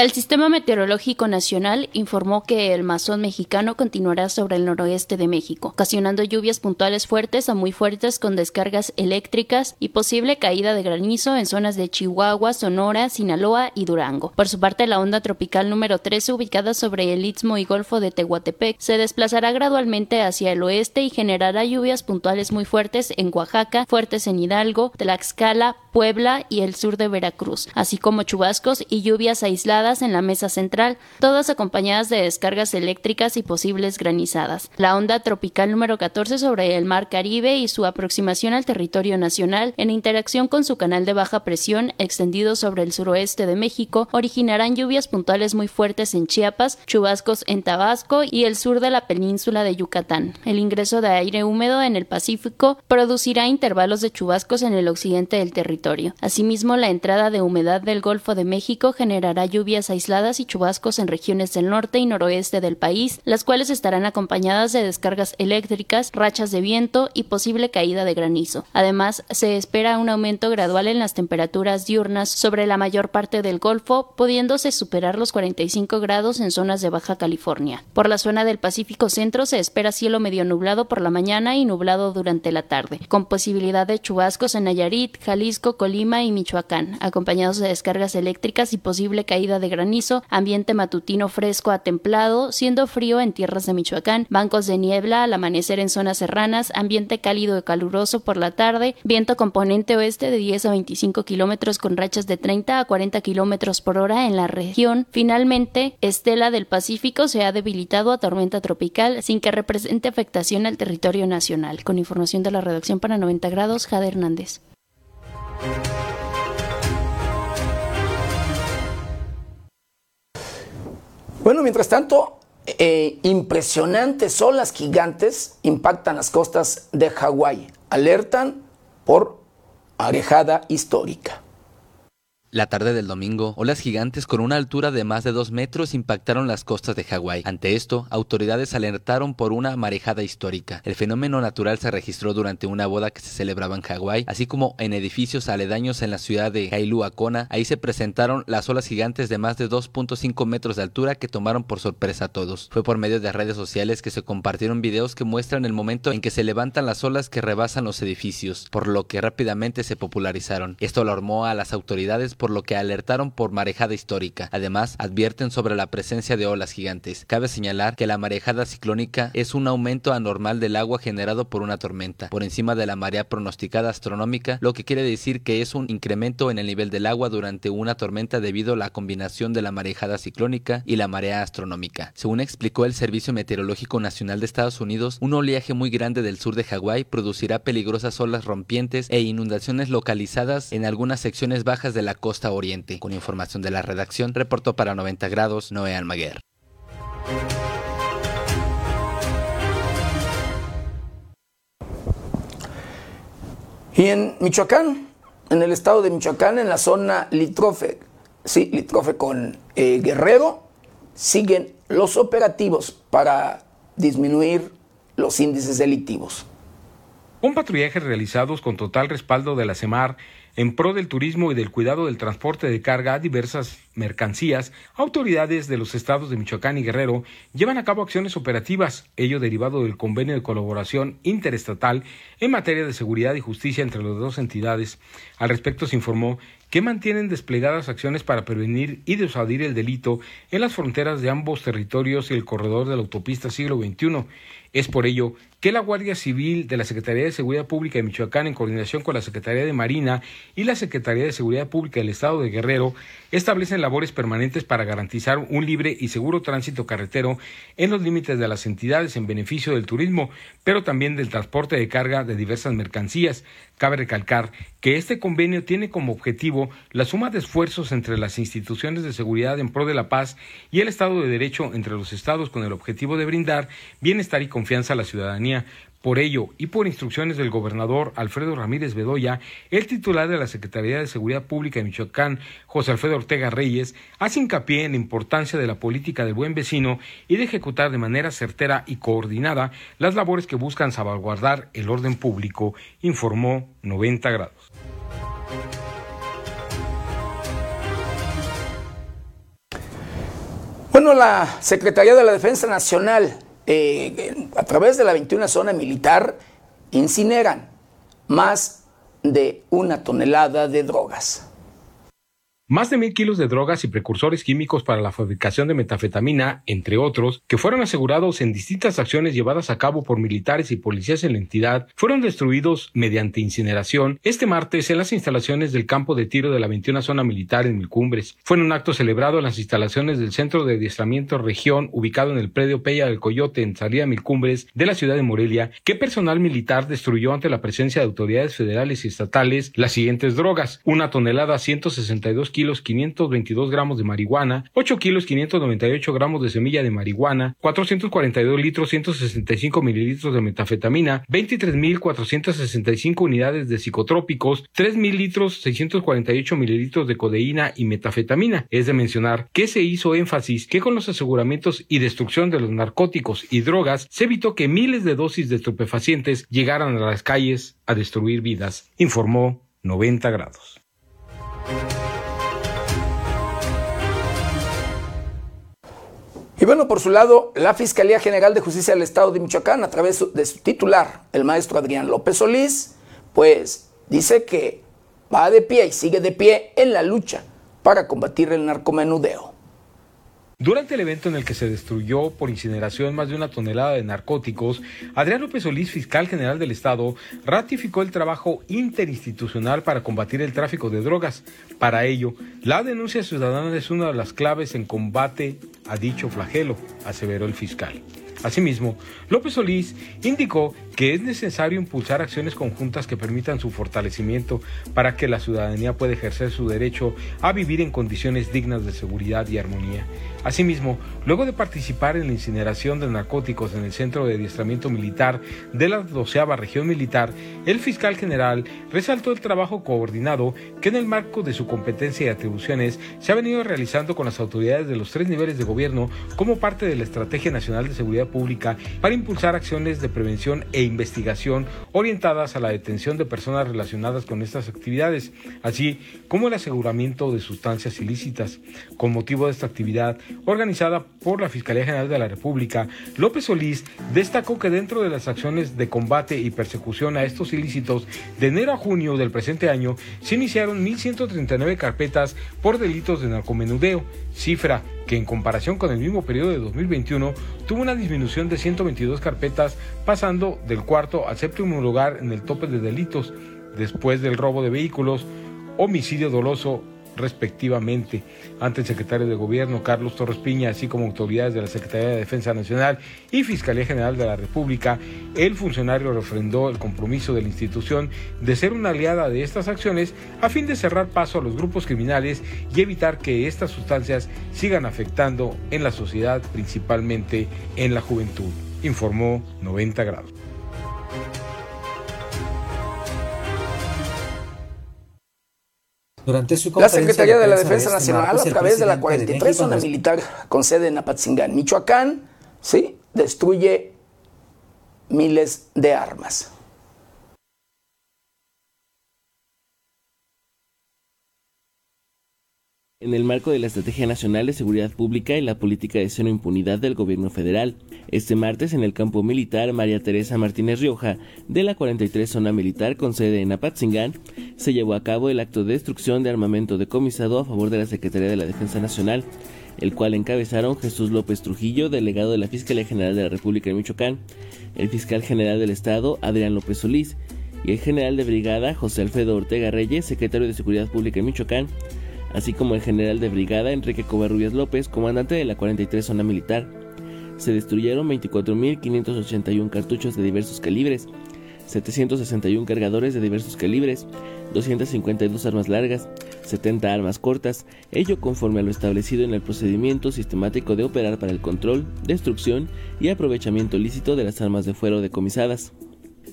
El Sistema Meteorológico Nacional informó que el masón mexicano continuará sobre el noroeste de México, ocasionando lluvias puntuales fuertes a muy fuertes con descargas eléctricas y posible caída de granizo en zonas de Chihuahua, Sonora, Sinaloa y Durango. Por su parte, la onda tropical número 13, ubicada sobre el Istmo y Golfo de Tehuantepec, se desplazará gradualmente hacia el oeste y generará lluvias puntuales muy fuertes en Oaxaca, fuertes en Hidalgo, Tlaxcala, Puebla y el sur de Veracruz, así como chubascos y lluvias aisladas en la mesa central, todas acompañadas de descargas eléctricas y posibles granizadas. La onda tropical número 14 sobre el Mar Caribe y su aproximación al territorio nacional, en interacción con su canal de baja presión extendido sobre el suroeste de México, originarán lluvias puntuales muy fuertes en Chiapas, chubascos en Tabasco y el sur de la península de Yucatán. El ingreso de aire húmedo en el Pacífico producirá intervalos de chubascos en el occidente del territorio Asimismo, la entrada de humedad del Golfo de México generará lluvias aisladas y chubascos en regiones del norte y noroeste del país, las cuales estarán acompañadas de descargas eléctricas, rachas de viento y posible caída de granizo. Además, se espera un aumento gradual en las temperaturas diurnas sobre la mayor parte del Golfo, pudiéndose superar los 45 grados en zonas de Baja California. Por la zona del Pacífico Centro se espera cielo medio nublado por la mañana y nublado durante la tarde, con posibilidad de chubascos en Nayarit, Jalisco, Colima y Michoacán, acompañados de descargas eléctricas y posible caída de granizo, ambiente matutino fresco a templado, siendo frío en tierras de Michoacán, bancos de niebla al amanecer en zonas serranas, ambiente cálido y caluroso por la tarde, viento componente oeste de 10 a 25 kilómetros con rachas de 30 a 40 kilómetros por hora en la región. Finalmente, Estela del Pacífico se ha debilitado a tormenta tropical sin que represente afectación al territorio nacional. Con información de la redacción para 90 grados, Jade Hernández. Bueno, mientras tanto, eh, impresionantes olas gigantes impactan las costas de Hawái. Alertan por arejada histórica. La tarde del domingo, olas gigantes con una altura de más de dos metros impactaron las costas de Hawái. Ante esto, autoridades alertaron por una marejada histórica. El fenómeno natural se registró durante una boda que se celebraba en Hawái, así como en edificios aledaños en la ciudad de Kona. Ahí se presentaron las olas gigantes de más de 2.5 metros de altura que tomaron por sorpresa a todos. Fue por medio de redes sociales que se compartieron videos que muestran el momento en que se levantan las olas que rebasan los edificios, por lo que rápidamente se popularizaron. Esto alarmó a las autoridades por lo que alertaron por marejada histórica. Además, advierten sobre la presencia de olas gigantes. Cabe señalar que la marejada ciclónica es un aumento anormal del agua generado por una tormenta, por encima de la marea pronosticada astronómica, lo que quiere decir que es un incremento en el nivel del agua durante una tormenta debido a la combinación de la marejada ciclónica y la marea astronómica. Según explicó el Servicio Meteorológico Nacional de Estados Unidos, un oleaje muy grande del sur de Hawái producirá peligrosas olas rompientes e inundaciones localizadas en algunas secciones bajas de la costa costa oriente. Con información de la redacción, reportó para 90 grados Noé Almaguer. Y en Michoacán, en el estado de Michoacán, en la zona Litrofe, sí, Litrofe con eh, Guerrero, siguen los operativos para disminuir los índices delictivos. Un patrullaje realizados con total respaldo de la CEMAR en pro del turismo y del cuidado del transporte de carga a diversas mercancías, autoridades de los estados de Michoacán y Guerrero llevan a cabo acciones operativas, ello derivado del convenio de colaboración interestatal en materia de seguridad y justicia entre las dos entidades. Al respecto se informó que mantienen desplegadas acciones para prevenir y disuadir el delito en las fronteras de ambos territorios y el corredor de la autopista siglo XXI. Es por ello que la Guardia Civil de la Secretaría de Seguridad Pública de Michoacán, en coordinación con la Secretaría de Marina y la Secretaría de Seguridad Pública del Estado de Guerrero, establecen labores permanentes para garantizar un libre y seguro tránsito carretero en los límites de las entidades en beneficio del turismo, pero también del transporte de carga de diversas mercancías. Cabe recalcar que este convenio tiene como objetivo la suma de esfuerzos entre las instituciones de seguridad en pro de la paz y el Estado de Derecho entre los estados con el objetivo de brindar bienestar y confianza a la ciudadanía por ello, y por instrucciones del gobernador Alfredo Ramírez Bedoya, el titular de la Secretaría de Seguridad Pública de Michoacán, José Alfredo Ortega Reyes, hace hincapié en la importancia de la política del buen vecino y de ejecutar de manera certera y coordinada las labores que buscan salvaguardar el orden público, informó 90 grados. Bueno, la Secretaría de la Defensa Nacional, eh, a través de la 21 zona militar, incineran más de una tonelada de drogas. Más de mil kilos de drogas y precursores químicos para la fabricación de metafetamina, entre otros, que fueron asegurados en distintas acciones llevadas a cabo por militares y policías en la entidad, fueron destruidos mediante incineración este martes en las instalaciones del campo de tiro de la 21 zona militar en Milcumbres. Fue en un acto celebrado en las instalaciones del Centro de Adiestramiento Región, ubicado en el predio Peya del Coyote en salida Milcumbres de la ciudad de Morelia, que personal militar destruyó ante la presencia de autoridades federales y estatales las siguientes drogas: una tonelada 162 kilos kilos 522 gramos de marihuana, 8 kilos 598 gramos de semilla de marihuana, 442 litros 165 mililitros de metafetamina, 23.465 unidades de psicotrópicos, 3.000 litros 648 mililitros de codeína y metafetamina. Es de mencionar que se hizo énfasis que con los aseguramientos y destrucción de los narcóticos y drogas se evitó que miles de dosis de estupefacientes llegaran a las calles a destruir vidas, informó 90 grados. Y bueno, por su lado, la Fiscalía General de Justicia del Estado de Michoacán, a través de su titular, el maestro Adrián López Solís, pues dice que va de pie y sigue de pie en la lucha para combatir el narcomenudeo. Durante el evento en el que se destruyó por incineración más de una tonelada de narcóticos, Adrián López Solís, fiscal general del Estado, ratificó el trabajo interinstitucional para combatir el tráfico de drogas. Para ello, la denuncia ciudadana es una de las claves en combate a dicho flagelo, aseveró el fiscal. Asimismo, López Solís indicó que es necesario impulsar acciones conjuntas que permitan su fortalecimiento para que la ciudadanía pueda ejercer su derecho a vivir en condiciones dignas de seguridad y armonía. Asimismo, luego de participar en la incineración de narcóticos en el Centro de Adiestramiento Militar de la doceava Región Militar, el fiscal general resaltó el trabajo coordinado que en el marco de su competencia y atribuciones se ha venido realizando con las autoridades de los tres niveles de gobierno como parte de la Estrategia Nacional de Seguridad Pública para impulsar acciones de prevención e investigación orientadas a la detención de personas relacionadas con estas actividades, así como el aseguramiento de sustancias ilícitas. Con motivo de esta actividad, organizada por la Fiscalía General de la República, López Solís destacó que dentro de las acciones de combate y persecución a estos ilícitos, de enero a junio del presente año se iniciaron 1.139 carpetas por delitos de narcomenudeo, cifra que en comparación con el mismo periodo de 2021 tuvo una disminución de 122 carpetas, pasando del cuarto al séptimo lugar en el tope de delitos, después del robo de vehículos, homicidio doloso respectivamente. Ante el secretario de Gobierno, Carlos Torres Piña, así como autoridades de la Secretaría de Defensa Nacional y Fiscalía General de la República, el funcionario refrendó el compromiso de la institución de ser una aliada de estas acciones a fin de cerrar paso a los grupos criminales y evitar que estas sustancias sigan afectando en la sociedad, principalmente en la juventud, informó 90 grados. Durante su la Secretaría de, la Defensa este Nacional, a través de la 43 zona militar con sede en Apatzingán, Michoacán, ¿sí? destruye miles de armas. En el marco de la Estrategia Nacional de Seguridad Pública y la Política de Cero Impunidad del Gobierno Federal. Este martes, en el campo militar María Teresa Martínez Rioja, de la 43 Zona Militar con sede en Apatzingán, se llevó a cabo el acto de destrucción de armamento decomisado a favor de la Secretaría de la Defensa Nacional, el cual encabezaron Jesús López Trujillo, delegado de la Fiscalía General de la República de Michoacán, el fiscal general del Estado, Adrián López Solís, y el general de brigada José Alfredo Ortega Reyes, secretario de Seguridad Pública en Michoacán, así como el general de brigada Enrique Covarrubias López, comandante de la 43 Zona Militar. Se destruyeron 24.581 cartuchos de diversos calibres, 761 cargadores de diversos calibres, 252 armas largas, 70 armas cortas, ello conforme a lo establecido en el procedimiento sistemático de operar para el control, destrucción y aprovechamiento lícito de las armas de fuero decomisadas.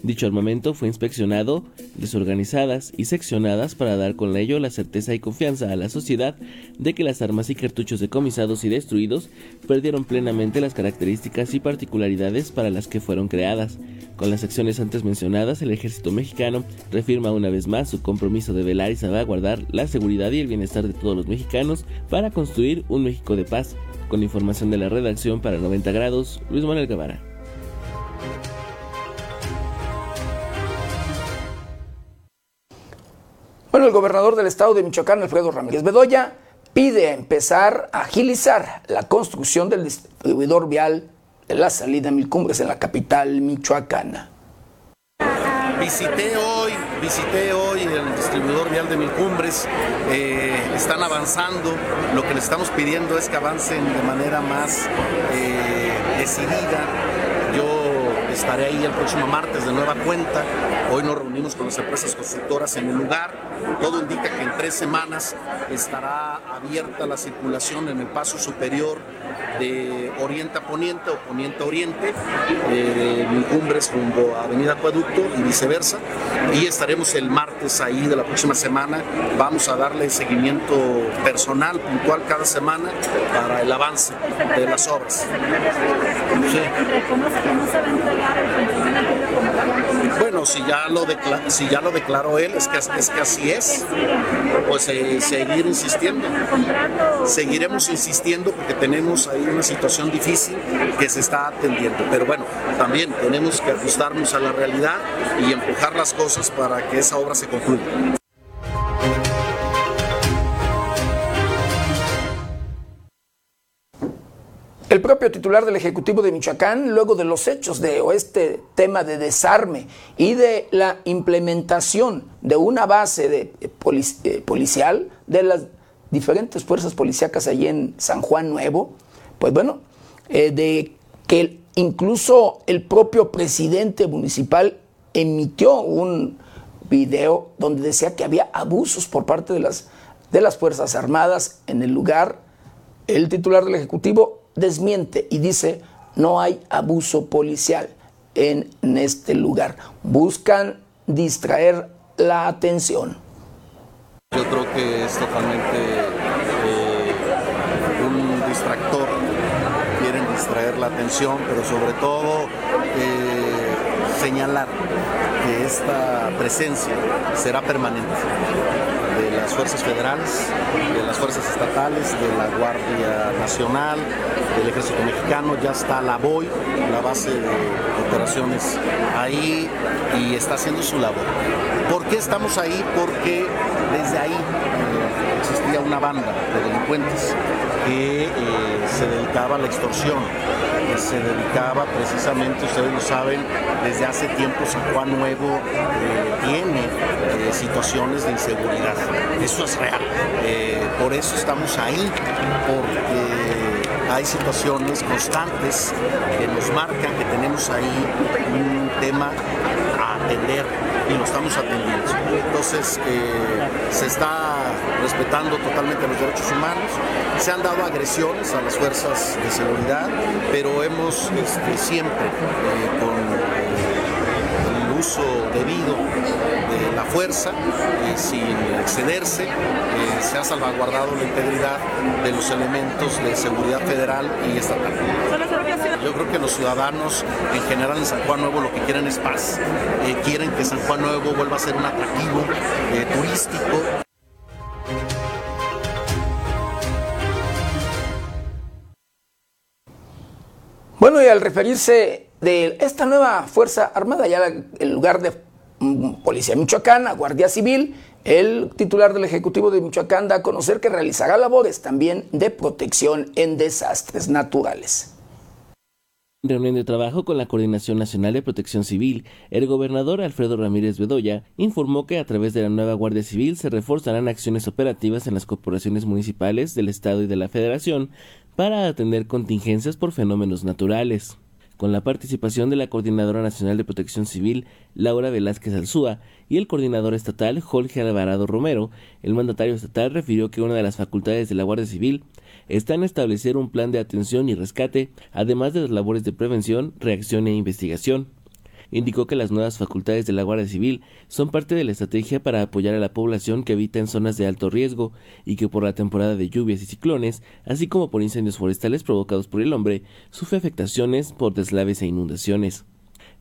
Dicho armamento fue inspeccionado, desorganizadas y seccionadas para dar con ello la certeza y confianza a la sociedad de que las armas y cartuchos decomisados y destruidos perdieron plenamente las características y particularidades para las que fueron creadas. Con las acciones antes mencionadas, el ejército mexicano reafirma una vez más su compromiso de velar y salvaguardar la seguridad y el bienestar de todos los mexicanos para construir un México de paz, Con información de la redacción para 90 grados, Luis Manuel Guevara. Bueno, el gobernador del estado de Michoacán, Alfredo Ramírez Bedoya, pide empezar a agilizar la construcción del distribuidor vial de la salida a Mil Cumbres en la capital michoacana. Visité hoy, visité hoy el distribuidor vial de Milcumbres, eh, están avanzando, lo que les estamos pidiendo es que avancen de manera más eh, decidida. Yo estaré ahí el próximo martes de nueva cuenta. Hoy nos reunimos con las empresas constructoras en el lugar. Todo indica que en tres semanas estará abierta la circulación en el paso superior de oriente a poniente o poniente a oriente, eh, de Milcumbres rumbo a Avenida Acueducto y viceversa. Y estaremos el martes ahí de la próxima semana. Vamos a darle seguimiento personal, puntual cada semana para el avance de las obras. Sí. Si ya lo declaró, si ya lo declaró él, es que, es que así es. Pues eh, seguir insistiendo. Seguiremos insistiendo porque tenemos ahí una situación difícil que se está atendiendo. Pero bueno, también tenemos que ajustarnos a la realidad y empujar las cosas para que esa obra se concluya. El propio titular del Ejecutivo de Michoacán, luego de los hechos de este tema de desarme y de la implementación de una base de eh, policial de las diferentes fuerzas policíacas allí en San Juan Nuevo, pues bueno, eh, de que incluso el propio presidente municipal emitió un video donde decía que había abusos por parte de las, de las Fuerzas Armadas en el lugar. El titular del Ejecutivo desmiente y dice no hay abuso policial en, este lugar. Buscan distraer la atención. Yo creo que es totalmente eh, un distractor. Quieren distraer la atención, pero sobre todo eh, señalar que esta presencia será permanente las fuerzas federales, de las fuerzas estatales, de la Guardia Nacional, del Ejército Mexicano, ya está la BOI, la base de operaciones ahí y está haciendo su labor. ¿Por qué estamos ahí? Porque desde ahí eh, existía una banda de delincuentes que eh, se dedicaba a la extorsión, que se dedicaba precisamente, ustedes lo saben, desde hace tiempo San Juan Nuevo eh, tiene situaciones de inseguridad. Eso es real. por eso estamos ahí, porque hay situaciones constantes que nos marcan que tenemos ahí un tema a atender y lo estamos atendiendo. Entonces, eh, se está respetando totalmente los derechos humanos, se han dado agresiones a las fuerzas de seguridad, pero hemos este, siempre eh, con el uso debido de la fuerza, y sin excederse, eh, se ha salvaguardado la integridad de los elementos de seguridad federal y estatal. Yo creo que los ciudadanos en general en San Juan Nuevo lo que quieren es paz. Eh, quieren que San Juan Nuevo vuelva a ser un atractivo eh, turístico. Bueno, y al referirse de esta nueva Fuerza Armada, ya en lugar de mm, Policía Michoacana, Guardia Civil, el titular del Ejecutivo de Michoacán da a conocer que realizará labores también de protección en desastres naturales. Reunión de trabajo con la Coordinación Nacional de Protección Civil, el gobernador Alfredo Ramírez Bedoya informó que a través de la nueva Guardia Civil se reforzarán acciones operativas en las corporaciones municipales del Estado y de la Federación para atender contingencias por fenómenos naturales. Con la participación de la Coordinadora Nacional de Protección Civil, Laura Velázquez Alzúa, y el coordinador estatal, Jorge Alvarado Romero, el mandatario estatal refirió que una de las facultades de la Guardia Civil está en establecer un plan de atención y rescate, además de las labores de prevención, reacción e investigación indicó que las nuevas facultades de la Guardia Civil son parte de la estrategia para apoyar a la población que habita en zonas de alto riesgo y que por la temporada de lluvias y ciclones, así como por incendios forestales provocados por el hombre, sufre afectaciones por deslaves e inundaciones.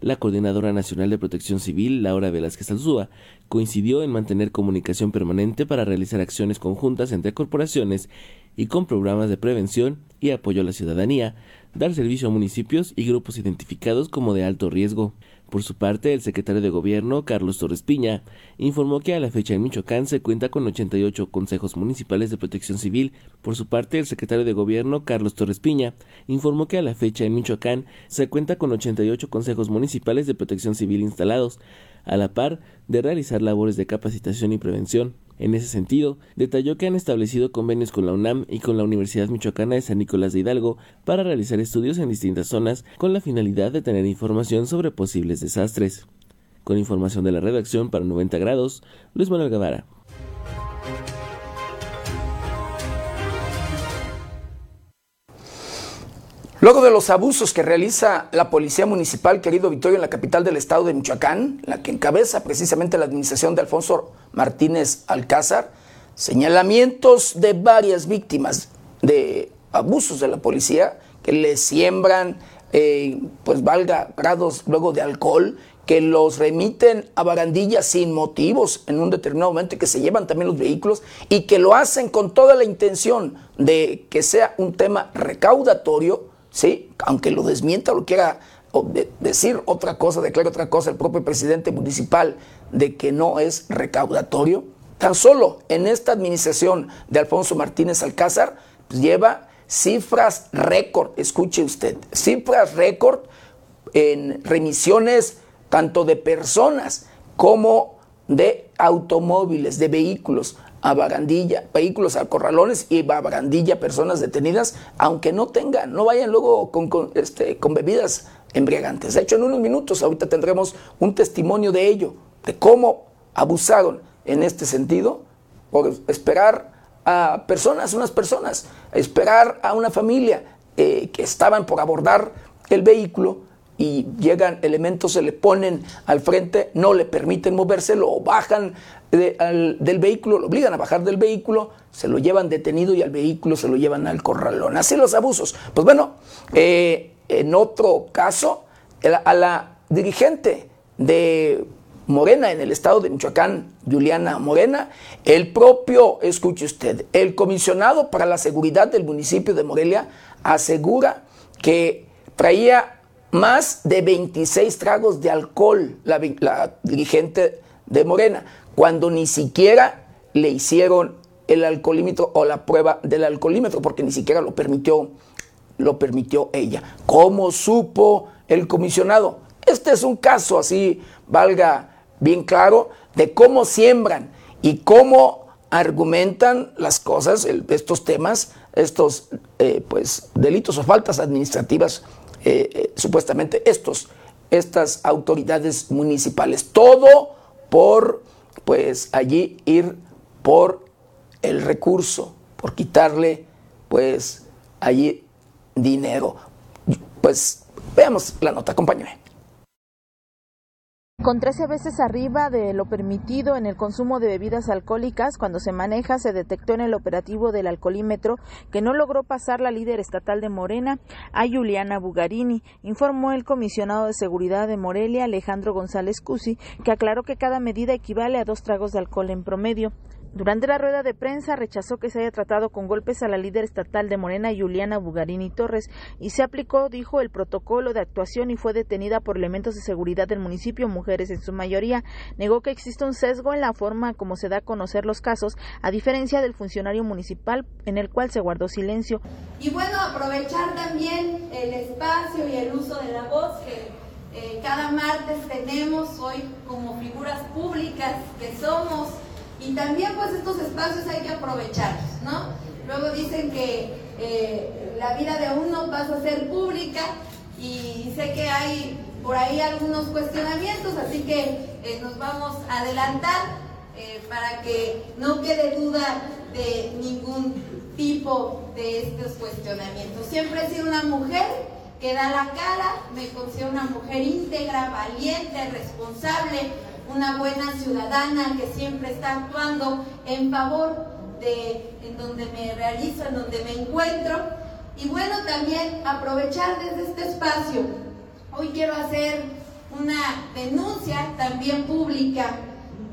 La Coordinadora Nacional de Protección Civil, Laura Velázquez Alzúa, coincidió en mantener comunicación permanente para realizar acciones conjuntas entre corporaciones y con programas de prevención y apoyo a la ciudadanía, dar servicio a municipios y grupos identificados como de alto riesgo. Por su parte, el secretario de Gobierno, Carlos Torres Piña, informó que a la fecha en Michoacán se cuenta con 88 consejos municipales de protección civil. Por su parte, el secretario de Gobierno, Carlos Torres Piña, informó que a la fecha en Michoacán se cuenta con 88 consejos municipales de protección civil instalados, a la par de realizar labores de capacitación y prevención. En ese sentido, detalló que han establecido convenios con la UNAM y con la Universidad Michoacana de San Nicolás de Hidalgo para realizar estudios en distintas zonas con la finalidad de tener información sobre posibles desastres. Con información de la redacción para 90 grados, Luis Manuel Guevara. Luego de los abusos que realiza la Policía Municipal, querido Victorio, en la capital del estado de Michoacán, la que encabeza precisamente la administración de Alfonso Martínez Alcázar, señalamientos de varias víctimas de abusos de la policía que le siembran, eh, pues valga, grados luego de alcohol, que los remiten a barandillas sin motivos en un determinado momento, que se llevan también los vehículos y que lo hacen con toda la intención de que sea un tema recaudatorio ¿sí? Aunque lo desmienta o lo quiera decir otra cosa, declare otra cosa el propio presidente municipal de que no es recaudatorio. Tan solo en esta administración de Alfonso Martínez Alcázar pues, lleva cifras récord, escuche usted, cifras récord en remisiones tanto de personas como de automóviles, de vehículos a Barandilla, vehículos a Corralones y a Barandilla, personas detenidas, aunque no tengan, no vayan luego con, este, con bebidas embriagantes. De hecho, en unos minutos ahorita tendremos un testimonio de ello, de cómo abusaron en este sentido por esperar a personas, unas personas, esperar a una familia eh, que estaban por abordar el vehículo y llegan elementos, se le ponen al frente, no le permiten moverse, lo bajan del vehículo, lo obligan a bajar del vehículo, se lo llevan detenido y al vehículo se lo llevan al corralón. Así los abusos. Pues bueno, eh, en otro caso, a la dirigente de Morena en el estado de Michoacán, Juliana Morena, el propio, escuche usted, el comisionado para la seguridad del municipio de Morelia asegura que traía más de 26 tragos de alcohol la, dirigente de Morena, cuando ni siquiera le hicieron el alcoholímetro o la prueba del alcoholímetro, porque ni siquiera lo permitió, lo permitió ella. ¿Cómo supo el comisionado? Este es un caso así, valga bien claro, de cómo siembran y cómo argumentan las cosas, estos temas, estos eh, pues, delitos o faltas administrativas eh, eh, supuestamente estos, estas autoridades municipales. Todo por, pues, allí ir por el recurso, por quitarle, pues, allí dinero. Pues, veamos la nota, acompáñame. Con 13 veces arriba de lo permitido en el consumo de bebidas alcohólicas, cuando se maneja, se detectó en el operativo del alcoholímetro que no logró pasar la líder estatal de Morena a Juliana Bugarini, informó el comisionado de seguridad de Morelia, Alejandro González Cusi, que aclaró que cada medida equivale a dos tragos de alcohol en promedio. Durante la rueda de prensa rechazó que se haya tratado con golpes a la líder estatal de Morena, Juliana Bugarini Torres, y se aplicó, dijo, el protocolo de actuación y fue detenida por elementos de seguridad del municipio, mujeres en su mayoría. Negó que existe un sesgo en la forma como se da a conocer los casos, a diferencia del funcionario municipal en el cual se guardó silencio. Y bueno, aprovechar también el espacio y el uso de la voz que eh, cada martes tenemos hoy como figuras públicas que somos y también pues estos espacios hay que aprovecharlos, ¿no? Luego dicen que eh, la vida de uno pasa a ser pública y sé que hay por ahí algunos cuestionamientos, así que eh, nos vamos a adelantar eh, para que no quede duda de ningún tipo de estos cuestionamientos. Siempre he sido una mujer que da la cara, me considero una mujer íntegra, valiente, responsable, una buena ciudadana que siempre está actuando en favor de en donde me realizo, en donde me encuentro. Y bueno, también aprovechar desde este espacio. Hoy quiero hacer una denuncia también pública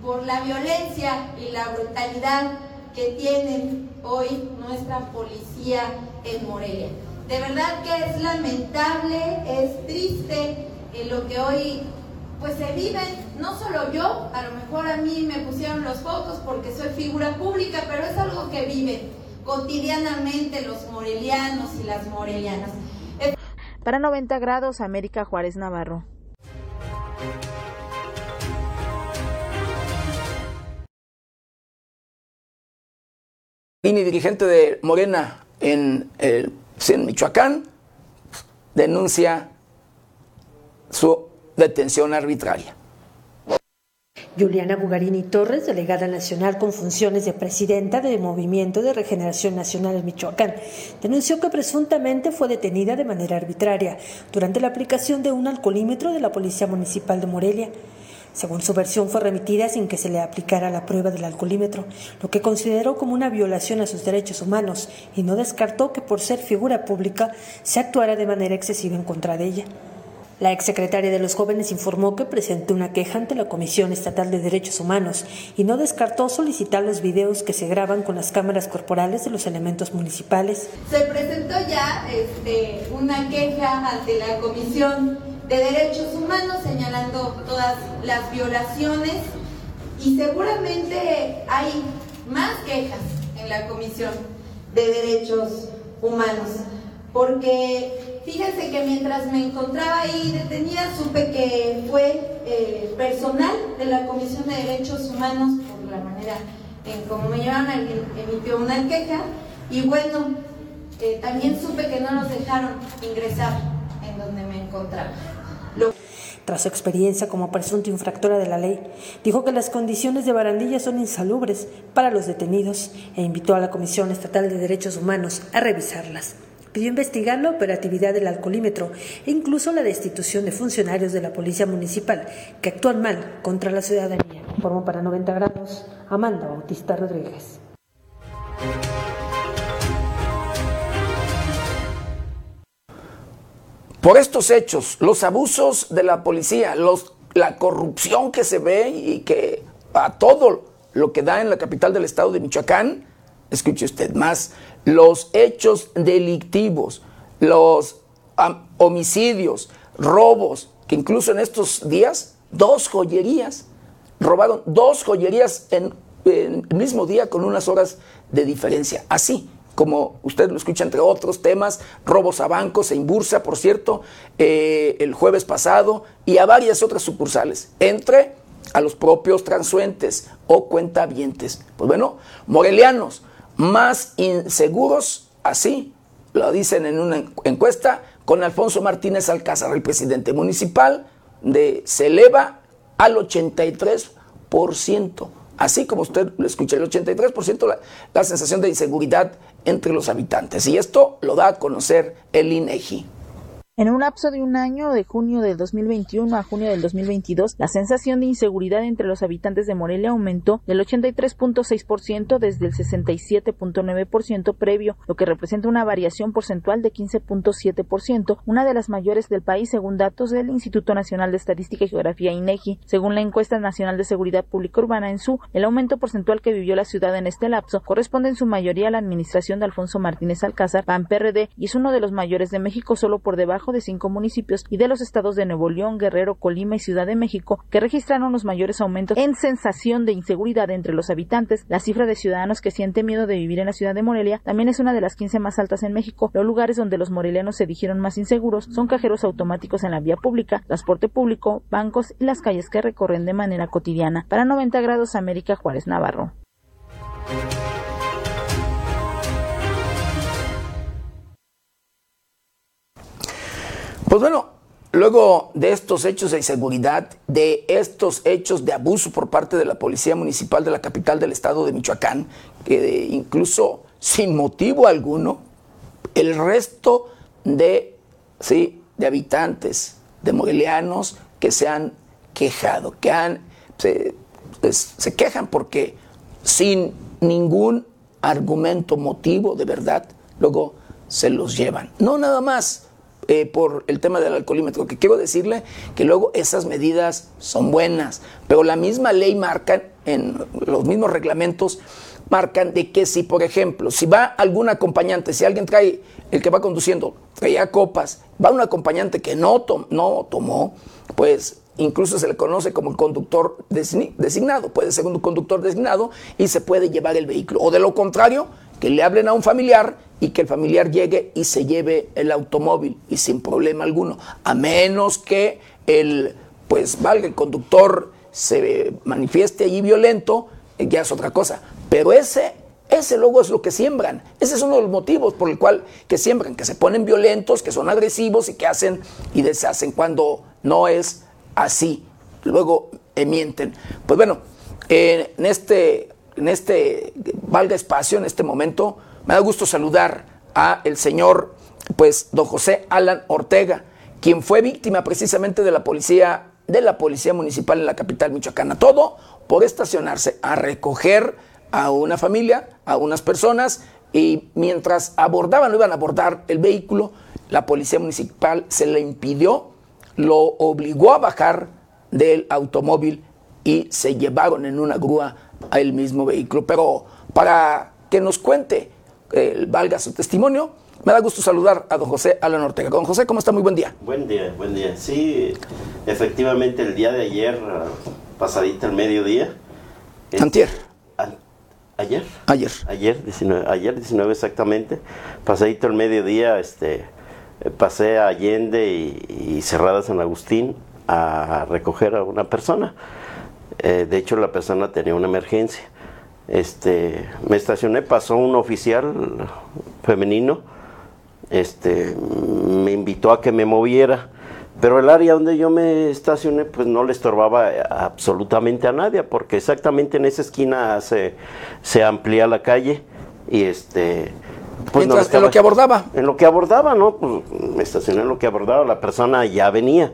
por la violencia y la brutalidad que tiene hoy nuestra policía en Morelia. De verdad que es lamentable, es triste eh, lo que hoy pues se vive, no solo yo, a lo mejor a mí me pusieron los focos porque soy figura pública, pero es algo que viven cotidianamente los morelianos y las morelianas. Para 90 grados, América Juárez Navarro. Mini dirigente de Morena en, el, en Michoacán denuncia su detención arbitraria. Juliana Bugarini Torres, delegada nacional con funciones de presidenta del Movimiento de Regeneración Nacional en Michoacán, denunció que presuntamente fue detenida de manera arbitraria durante la aplicación de un alcoholímetro de la Policía Municipal de Morelia. Según su versión, fue remitida sin que se le aplicara la prueba del alcoholímetro, lo que consideró como una violación a sus derechos humanos y no descartó que por ser figura pública se actuara de manera excesiva en contra de ella. La exsecretaria de los jóvenes informó que presentó una queja ante la Comisión Estatal de Derechos Humanos y no descartó solicitar los videos que se graban con las cámaras corporales de los elementos municipales. Se presentó ya este, una queja ante la Comisión de Derechos Humanos señalando todas las violaciones y seguramente hay más quejas en la Comisión de Derechos Humanos porque Fíjense que mientras me encontraba ahí detenida, supe que fue eh, personal de la Comisión de Derechos Humanos, por la manera en cómo me llevaron, emitió una queja. Y bueno, eh, también supe que no nos dejaron ingresar en donde me encontraba. Tras su experiencia como presunto infractora de la ley, dijo que las condiciones de barandilla son insalubres para los detenidos e invitó a la Comisión Estatal de Derechos Humanos a revisarlas pidió investigar la operatividad del alcoholímetro e incluso la destitución de funcionarios de la Policía Municipal que actúan mal contra la ciudadanía. Informó para 90 grados Amanda Bautista Rodríguez. Por estos hechos, los abusos de la policía, la corrupción que se ve y que a todo lo que da en la capital del estado de Michoacán, escuche usted más, los hechos delictivos, los homicidios, robos, que incluso en estos días, dos joyerías, robaron dos joyerías en, el mismo día con unas horas de diferencia. Así, como usted lo escucha entre otros temas, robos a bancos e Imbursa, por cierto, eh, el jueves pasado, y a varias otras sucursales, entre a los propios transuentes o cuentavientes. Pues bueno, morelianos, más inseguros, así lo dicen en una encuesta, con Alfonso Martínez Alcázar, el presidente municipal, de, se eleva al 83%. Así como usted lo escucha, el 83% la, la sensación de inseguridad entre los habitantes. Y esto lo da a conocer el INEGI. En un lapso de un año, de junio del 2021 a junio del 2022, la sensación de inseguridad entre los habitantes de Morelia aumentó del 83.6% desde el 67.9% previo, lo que representa una variación porcentual de 15.7%, una de las mayores del país según datos del Instituto Nacional de Estadística y Geografía INEGI. Según la encuesta nacional de seguridad pública urbana en su, el aumento porcentual que vivió la ciudad en este lapso corresponde en su mayoría a la administración de Alfonso Martínez Alcázar, PAN PRD, y es uno de los mayores de México solo por debajo de cinco municipios y de los estados de Nuevo León, Guerrero, Colima y Ciudad de México, que registraron los mayores aumentos en sensación de inseguridad entre los habitantes. La cifra de ciudadanos que sienten miedo de vivir en la ciudad de Morelia también es una de las 15 más altas en México. Los lugares donde los morelianos se dijeron más inseguros son cajeros automáticos en la vía pública, transporte público, bancos y las calles que recorren de manera cotidiana. Para 90 grados América Juárez Navarro. Pues bueno, luego de estos hechos de inseguridad, de estos hechos de abuso por parte de la Policía Municipal de la capital del estado de Michoacán, que incluso sin motivo alguno, el resto de, ¿sí? de habitantes, de morelianos que se han quejado, que han, se, pues, se quejan porque sin ningún argumento, motivo de verdad, luego se los llevan. No nada más eh, por el tema del alcoholímetro, que quiero decirle que luego esas medidas son buenas, pero la misma ley marca en los mismos reglamentos marcan de que si, por ejemplo, si va algún acompañante, si alguien trae, el que va conduciendo, traía copas, va un acompañante que no, no tomó, pues incluso se le conoce como el conductor designado, puede ser un conductor designado y se puede llevar el vehículo. O de lo contrario, que le hablen a un familiar y que el familiar llegue y se lleve el automóvil y sin problema alguno, a menos que el, pues valga, el conductor se manifieste allí violento, eh, ya es otra cosa. Pero ese, ese luego es lo que siembran. Ese es uno de los motivos por el cual que siembran, que se ponen violentos, que son agresivos y que hacen y deshacen cuando no es así. Luego eh, mienten. Pues bueno, en este, en este valga espacio, en este momento, me da gusto saludar a el señor, pues, don José Alan Ortega, quien fue víctima precisamente de la policía, de la policía municipal en la capital michoacana. Todo por estacionarse a recoger a una familia, a unas personas, y mientras abordaban, lo iban a abordar el vehículo, la policía municipal se le impidió, lo obligó a bajar del automóvil y se llevaron en una grúa al mismo vehículo. Pero para que nos cuente, eh, valga su testimonio, me da gusto saludar a don José Alan Ortega. Don José, ¿cómo está? Muy buen día. Buen día, buen día. Sí, efectivamente el día de ayer, pasadita el mediodía. Antier. Ayer. Ayer. Ayer 19, ayer 19 exactamente. Pasadito el mediodía, este, pasé a Allende y, Cerrada San Agustín a recoger a una persona. Eh, de hecho, la persona tenía una emergencia. Este, me estacioné, pasó un oficial femenino, este, me invitó a que me moviera pero el área donde yo me estacioné, pues no le estorbaba absolutamente a nadie, porque exactamente en esa esquina se, se amplía la calle y este... Pues en lo que abordaba. En lo que abordaba, ¿no? Pues me estacioné en lo que abordaba, la persona ya venía.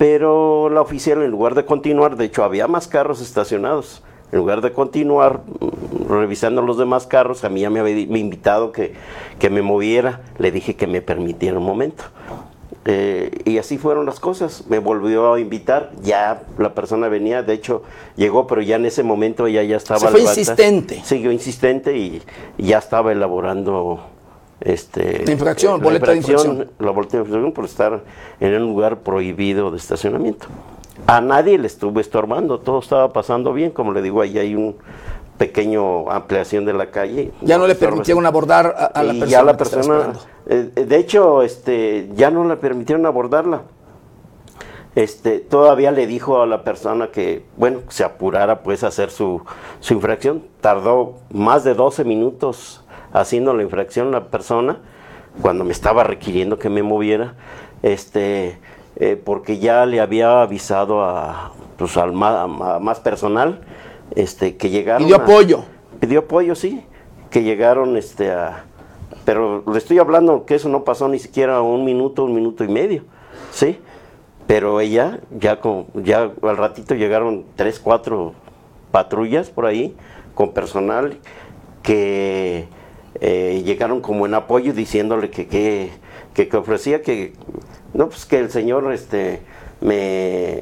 Pero la oficial, en lugar de continuar, de hecho había más carros estacionados, en lugar de continuar mm, revisando los demás carros, a mí ya me había invitado que, que me moviera, le dije que me permitiera un momento. Eh, y así fueron las cosas. Me volvió a invitar, ya la persona venía, de hecho llegó, pero ya en ese momento ella ya estaba... Fue insistente. Siguió insistente y, ya estaba elaborando este, infracción, boleta de infracción. La boleta de infracción por estar en un lugar prohibido de estacionamiento. A nadie le estuve estorbando, todo estaba pasando bien, como le digo, ahí hay un pequeño ampliación de la calle. Ya no le permitieron abordar a, la persona. Ya la persona, eh, de hecho, este, ya no le permitieron abordarla. Este, todavía le dijo a la persona que, bueno, se apurara pues a hacer su, su infracción. Tardó más de 12 minutos haciendo la infracción la persona, cuando me estaba requiriendo que me moviera, este, eh, porque ya le había avisado a, pues, al más, más personal este, que llegaron. Pidió apoyo. Pidió apoyo, sí. Que llegaron este, a. Pero le estoy hablando que eso no pasó ni siquiera un minuto, un minuto y medio, ¿sí? Pero ella, ya, con, ya al ratito llegaron tres, cuatro patrullas por ahí con personal que eh, llegaron como en apoyo diciéndole que, que, que, que ofrecía que, no, pues que el señor, este, me,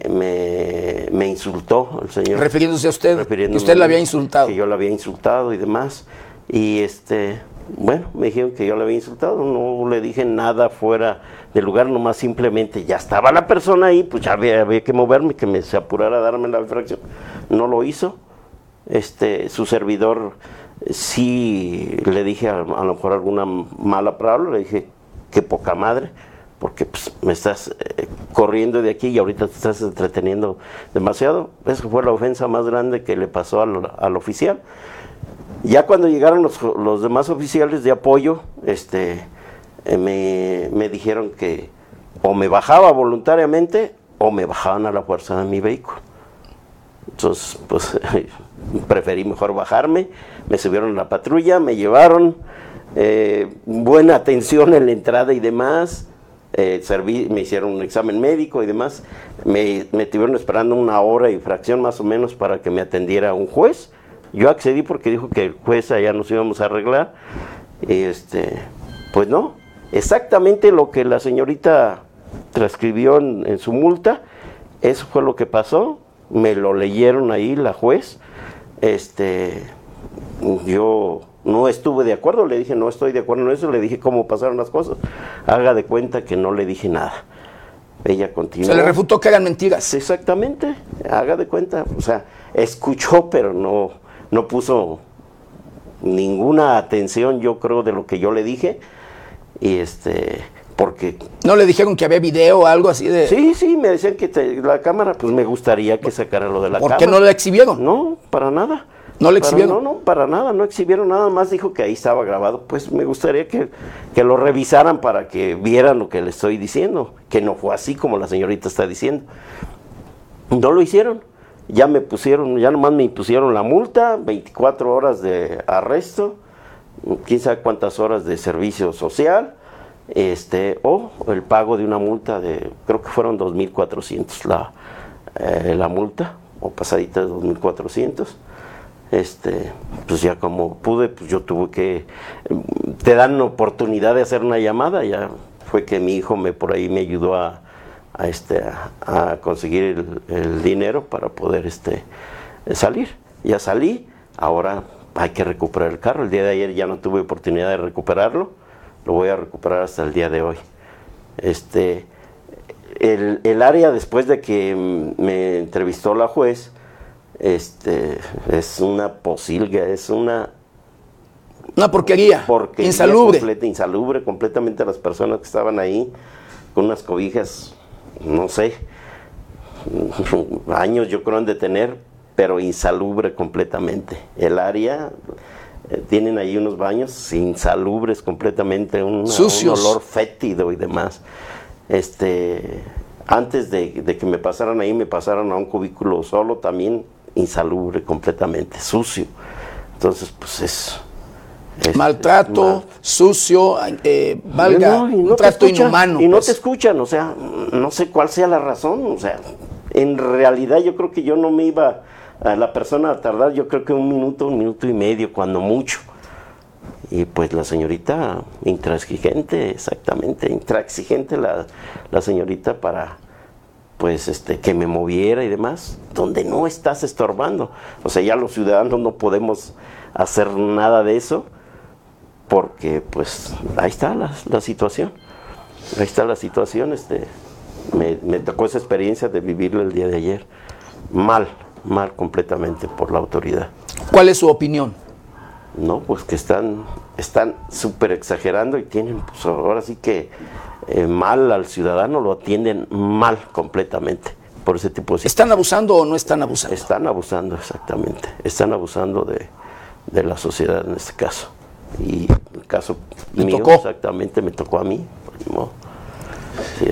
me, insultó el señor. Refiriéndose a usted, que usted la había insultado. Que yo la había insultado y demás. Y este, bueno, me dijeron que yo la había insultado, no le dije nada fuera del lugar, nomás simplemente ya estaba la persona ahí, pues ya había, que moverme, que me se apurara a darme la infracción. No lo hizo. Este, su servidor sí le dije a, lo mejor alguna mala palabra, le dije que poca madre porque pues, me estás eh, corriendo de aquí y ahorita te estás entreteniendo demasiado. Esa fue la ofensa más grande que le pasó al, oficial. Ya cuando llegaron los, demás oficiales de apoyo, este, eh, me, me, dijeron que o me bajaba voluntariamente o me bajaban a la fuerza de mi vehículo. Entonces, pues (laughs) preferí mejor bajarme, me subieron a la patrulla, me llevaron, eh, buena atención en la entrada y demás, eh, me hicieron un examen médico y demás, me, me estuvieron esperando una hora y fracción más o menos para que me atendiera un juez. Yo accedí porque dijo que el juez allá nos íbamos a arreglar. Este, pues no, exactamente lo que la señorita transcribió en, su multa, eso fue lo que pasó, me lo leyeron ahí la juez este, yo no estuve de acuerdo, le dije no estoy de acuerdo en eso, le dije cómo pasaron las cosas. Haga de cuenta que no le dije nada. Ella continuó. Se le refutó que eran mentiras. Exactamente, haga de cuenta, o sea, escuchó pero no, no puso ninguna atención, yo creo, de lo que yo le dije. Y este, porque... ¿No le dijeron que había video o algo así de...? Sí, sí, me decían que la cámara, pues me gustaría que sacara lo de la cámara. ¿Por qué no la exhibieron? No, para nada. ¿No le exhibieron? no, no, para nada, no exhibieron nada más, dijo que ahí estaba grabado. Pues me gustaría que, que lo revisaran para que vieran lo que le estoy diciendo, que no fue así como la señorita está diciendo. No lo hicieron ya me pusieron, ya nomás me impusieron la multa, 24 horas de arresto, quién sabe cuántas horas de servicio social, este, o el pago de una multa de, creo que fueron 2.400 la, eh, la multa, o pasadita de 2.400. Este, pues ya como pude, pues yo tuve que, te dan oportunidad de hacer una llamada, ya fue que mi hijo me por ahí me ayudó a, este, a, conseguir el, dinero para poder este, salir. Ya salí, ahora hay que recuperar el carro. El día de ayer ya no tuve oportunidad de recuperarlo, lo voy a recuperar hasta el día de hoy. Este, el, el área después de que me entrevistó la juez, este, es una posilga, es una una porquería, porquería insalubre. Completa, insalubre completamente las personas que estaban ahí con unas cobijas no sé, (laughs) años yo creo han de tener, pero insalubre completamente. El área, eh, tienen ahí unos baños insalubres completamente, un olor fétido y demás. Este, antes de, que me pasaran ahí, me pasaron a un cubículo solo, también insalubre completamente, sucio. Entonces, pues es maltrato, sucio, eh, valga, un trato inhumano. Y no pues. te escuchan, o sea, no sé cuál sea la razón, o sea, en realidad yo creo que yo no me iba a la persona a tardar, yo creo que un minuto, un minuto y medio, cuando mucho. Y pues la señorita intransigente, exactamente, intransigente la, la señorita para pues este que me moviera y demás, donde no estás estorbando. O sea, ya los ciudadanos no podemos hacer nada de eso porque pues ahí está la, situación, ahí está la situación, este, me, tocó esa experiencia de vivirlo el día de ayer, mal, mal completamente por la autoridad. ¿Cuál es su opinión? No, pues que están están súper exagerando y tienen, pues ahora sí que eh, mal al ciudadano, lo atienden mal completamente por ese tipo de ¿Están abusando o no están abusando? Están abusando, exactamente. Están abusando de, de la sociedad en este caso. Y el caso ¿Me mío, tocó? exactamente, me tocó a mí. Sí,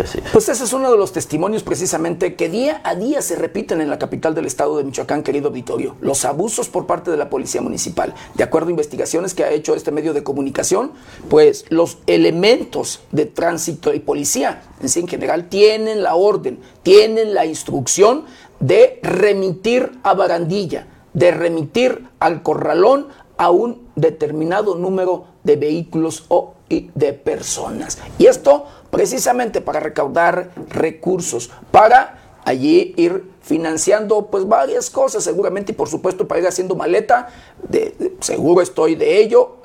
así Pues ese es uno de los testimonios precisamente que día a día se repiten en la capital del estado de Michoacán, querido auditorio. Los abusos por parte de la policía municipal. De acuerdo a investigaciones que ha hecho este medio de comunicación, pues los elementos de tránsito y policía en sí en general tienen la orden, tienen la instrucción de remitir a Barandilla, de remitir al corralón a un determinado número de vehículos o de personas. Y esto precisamente para recaudar recursos, para allí ir financiando pues varias cosas seguramente y por supuesto para ir haciendo maleta, de, seguro estoy de ello,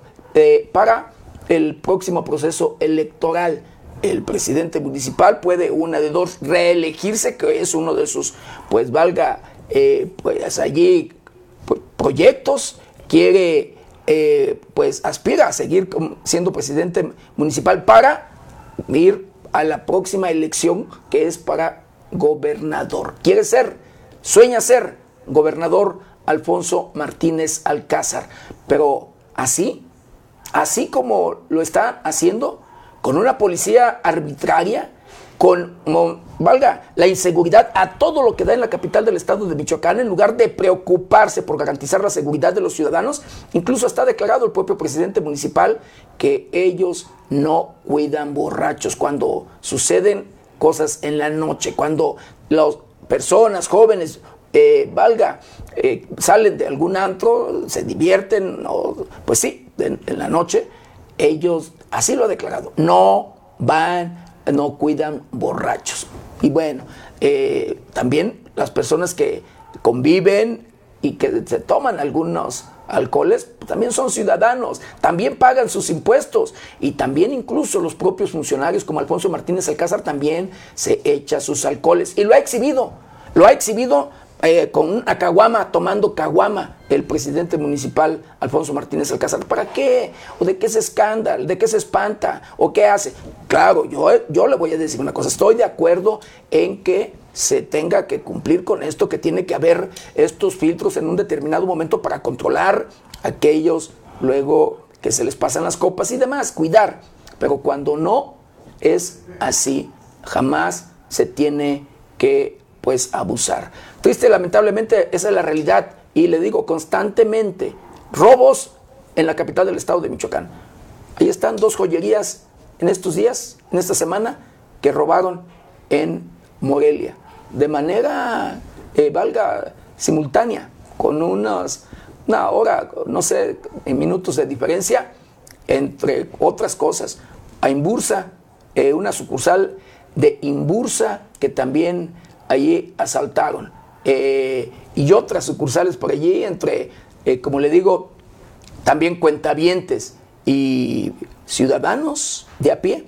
para el próximo proceso electoral. El presidente municipal puede una de dos reelegirse, que es uno de sus, pues valga, eh, pues allí pues, proyectos quiere, eh, pues aspira a seguir siendo presidente municipal para ir a la próxima elección que es para gobernador. Quiere ser, sueña ser gobernador Alfonso Martínez Alcázar, pero así, así como lo está haciendo, con una policía arbitraria, con, valga, la inseguridad a todo lo que da en la capital del estado de Michoacán, en lugar de preocuparse por garantizar la seguridad de los ciudadanos, incluso está declarado el propio presidente municipal que ellos no cuidan borrachos cuando suceden cosas en la noche, cuando las personas jóvenes, eh, valga, eh, salen de algún antro, se divierten, pues sí, en la noche, ellos, así lo ha declarado, no van no cuidan borrachos. Y bueno, eh, también las personas que conviven y que se toman algunos alcoholes, también son ciudadanos, también pagan sus impuestos y también incluso los propios funcionarios como Alfonso Martínez Alcázar también se echa sus alcoholes y lo ha exhibido, lo ha exhibido eh, con una caguama, tomando caguama, el presidente municipal Alfonso Martínez Alcázar. ¿Para qué? ¿O de qué se escándalo? ¿De qué se espanta? ¿O qué hace? Claro, yo, yo le voy a decir una cosa. Estoy de acuerdo en que se tenga que cumplir con esto, que tiene que haber estos filtros en un determinado momento para controlar aquellos luego que se les pasan las copas y demás, cuidar. Pero cuando no es así, jamás se tiene que pues abusar. Triste, lamentablemente, esa es la realidad. Y le digo constantemente, robos en la capital del estado de Michoacán. Ahí están dos joyerías en estos días, en esta semana, que robaron en Morelia. De manera, eh, valga, simultánea, con unas, una hora, no sé, en minutos de diferencia, entre otras cosas. A Imbursa, eh, una sucursal de Imbursa que también allí asaltaron. Eh, y otras sucursales por allí, entre, eh, como le digo, también cuentavientes y ciudadanos de a pie,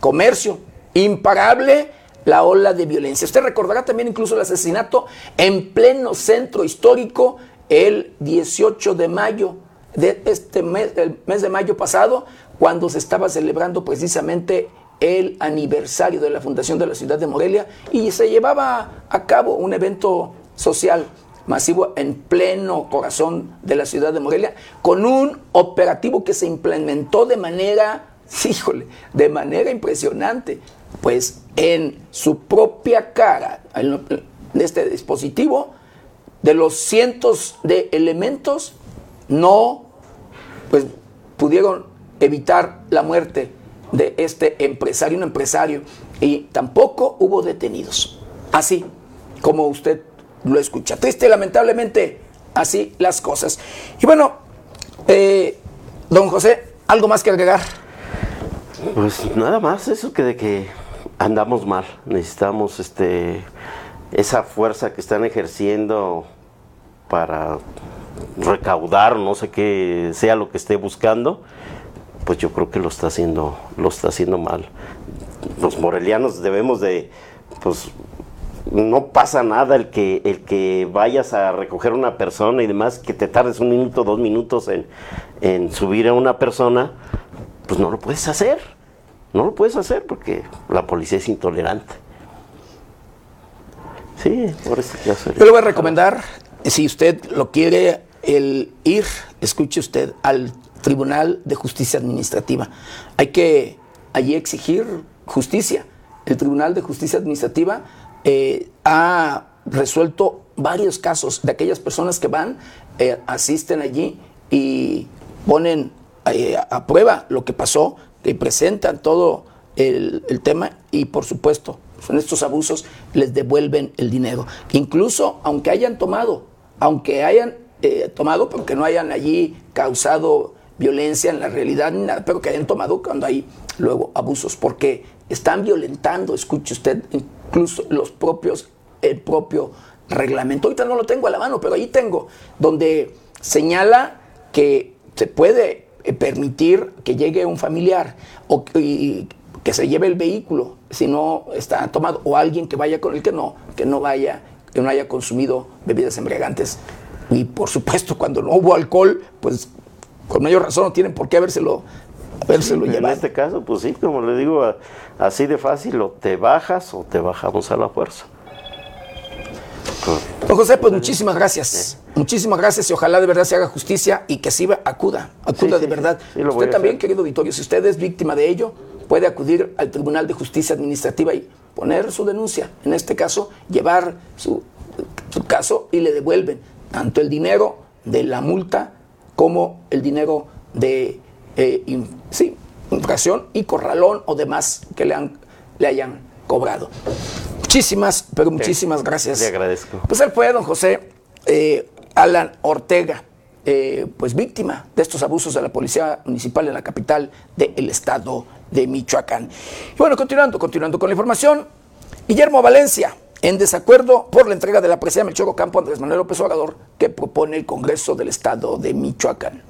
comercio, imparable la ola de violencia. Usted recordará también incluso el asesinato en pleno centro histórico el 18 de mayo de este mes, el mes de mayo pasado, cuando se estaba celebrando precisamente el aniversario de la fundación de la ciudad de Morelia y se llevaba a cabo un evento social masivo en pleno corazón de la ciudad de Morelia con un operativo que se implementó de manera, (laughs) híjole, de manera impresionante, pues en su propia cara, de este dispositivo, de los cientos de elementos, no pues pudieron evitar la muerte de este empresario, un empresario, y tampoco hubo detenidos. Así como usted lo escucha. Triste, lamentablemente, así las cosas. Y bueno, eh, don José, ¿algo más que agregar? Pues nada más, eso que de que andamos mal. Necesitamos este esa fuerza que están ejerciendo para recaudar, no sé qué sea lo que esté buscando pues yo creo que lo está haciendo, lo está haciendo mal. Los morelianos debemos de, pues no pasa nada el que, el que vayas a recoger a una persona y demás, que te tardes un minuto, dos minutos en, en subir a una persona, pues no lo puedes hacer. No lo puedes hacer porque la policía es intolerante. Sí, por eso ya Yo le voy a recomendar, si usted lo quiere, el ir, escuche usted, al Tribunal de Justicia Administrativa. Hay que allí exigir justicia. El Tribunal de Justicia Administrativa eh, ha resuelto varios casos de aquellas personas que van, eh, asisten allí y ponen eh, a prueba lo que pasó, que presentan todo el, tema y por supuesto en estos abusos les devuelven el dinero. Incluso aunque hayan tomado, aunque hayan tomado, porque no hayan allí causado violencia en la realidad ni nada, pero que hayan tomado cuando hay luego abusos, porque están violentando, escuche usted, incluso los propios, el propio reglamento. Ahorita no lo tengo a la mano, pero ahí tengo, donde señala que se puede eh, permitir que llegue un familiar o que, que se lleve el vehículo si no está tomado, o alguien que vaya con el que no, que no vaya, que no haya consumido bebidas embriagantes. Y por supuesto, cuando no hubo alcohol, pues con mayor razón no tienen por qué habérselo, habérselo llevado. En este caso, pues sí, como le digo, así de fácil, o te bajas o te bajamos a la fuerza. Don José, pues muchísimas gracias. Muchísimas gracias y ojalá de verdad se haga justicia y que sí acuda, acuda de verdad. usted también, querido auditorio, si usted es víctima de ello, puede acudir al Tribunal de Justicia Administrativa y poner su denuncia. En este caso, llevar su, su caso y le devuelven tanto el dinero de la multa como el dinero de eh, sí, infracción y corralón o demás que le, han, le hayan cobrado. Muchísimas, pero muchísimas gracias. Le agradezco. Pues él fue don José eh, Alan Ortega, eh, pues víctima de estos abusos de la policía municipal en la capital del estado de Michoacán. Y bueno, continuando, continuando con la información, Guillermo Valencia, en desacuerdo por la entrega de la presidencia de Melchor Campo Andrés Manuel López Obrador que propone el Congreso del Estado de Michoacán.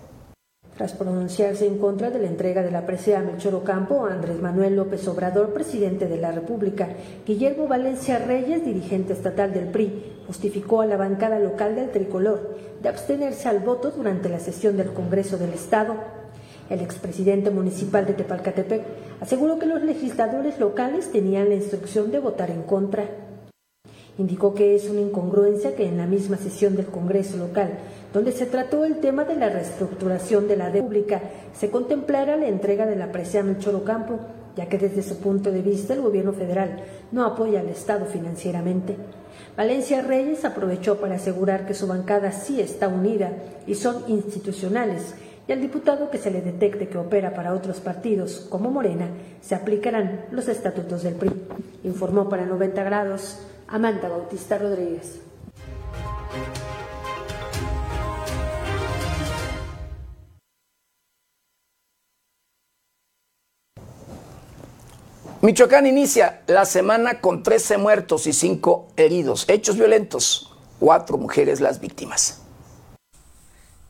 Tras pronunciarse en contra de la entrega de la presea a Melchor Ocampo a Andrés Manuel López Obrador, presidente de la República, Guillermo Valencia Reyes, dirigente estatal del PRI, justificó a la bancada local del tricolor de abstenerse al voto durante la sesión del Congreso del Estado. El expresidente municipal de Tepalcatepec aseguró que los legisladores locales tenían la instrucción de votar en contra. Indicó que es una incongruencia que en la misma sesión del Congreso local donde se trató el tema de la reestructuración de la deuda pública, se contemplara la entrega de la presea Melchor Campo, ya que desde su punto de vista el gobierno federal no apoya al Estado financieramente. Valencia Reyes aprovechó para asegurar que su bancada sí está unida y son institucionales, y al diputado que se le detecte que opera para otros partidos, como Morena, se aplicarán los estatutos del PRI. Informó para 90 grados Amanda Bautista Rodríguez. Michoacán inicia la semana con 13 muertos y 5 heridos. Hechos violentos. Cuatro mujeres las víctimas.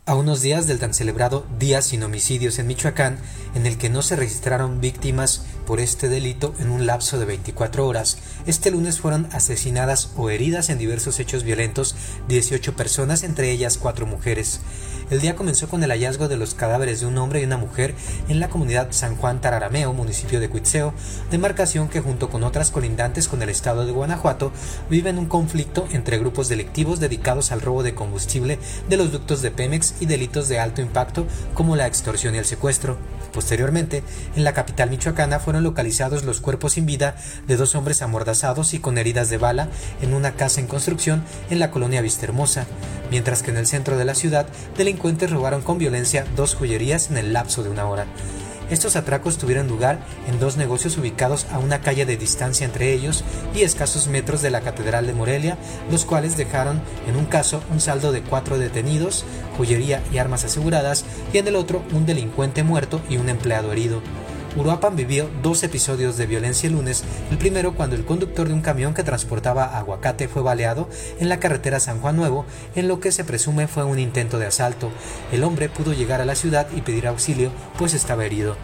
A unos días del tan celebrado Día sin homicidios en Michoacán, en el que no se registraron víctimas por este delito en un lapso de 24 horas, este lunes fueron asesinadas o heridas en diversos hechos violentos 18 personas, entre ellas cuatro mujeres. El día comenzó con el hallazgo de los cadáveres de un hombre y una mujer en la comunidad San Juan Tararameo, municipio de Cuitzeo, demarcación que junto con otras colindantes con el estado de Guanajuato vive en un conflicto entre grupos delictivos dedicados al robo de combustible de los ductos de Pemex y delitos de alto impacto como la extorsión y el secuestro. Posteriormente, en la capital michoacana fueron localizados los cuerpos sin vida de dos hombres amordazados y con heridas de bala en una casa en construcción en la colonia Vistahermosa, mientras que en el centro de la ciudad delincuentes robaron con violencia dos joyerías en el lapso de una hora. Estos atracos tuvieron lugar en dos negocios ubicados a una calle de distancia entre ellos y escasos metros de la Catedral de Morelia, los cuales dejaron en un caso un saldo de cuatro detenidos, joyería y armas aseguradas, y en el otro un delincuente muerto y un empleado herido. Uruapan vivió dos episodios de violencia el lunes, el primero cuando el conductor de un camión que transportaba aguacate fue baleado en la carretera San Juan Nuevo, en lo que se presume fue un intento de asalto. El hombre pudo llegar a la ciudad y pedir auxilio, pues estaba herido.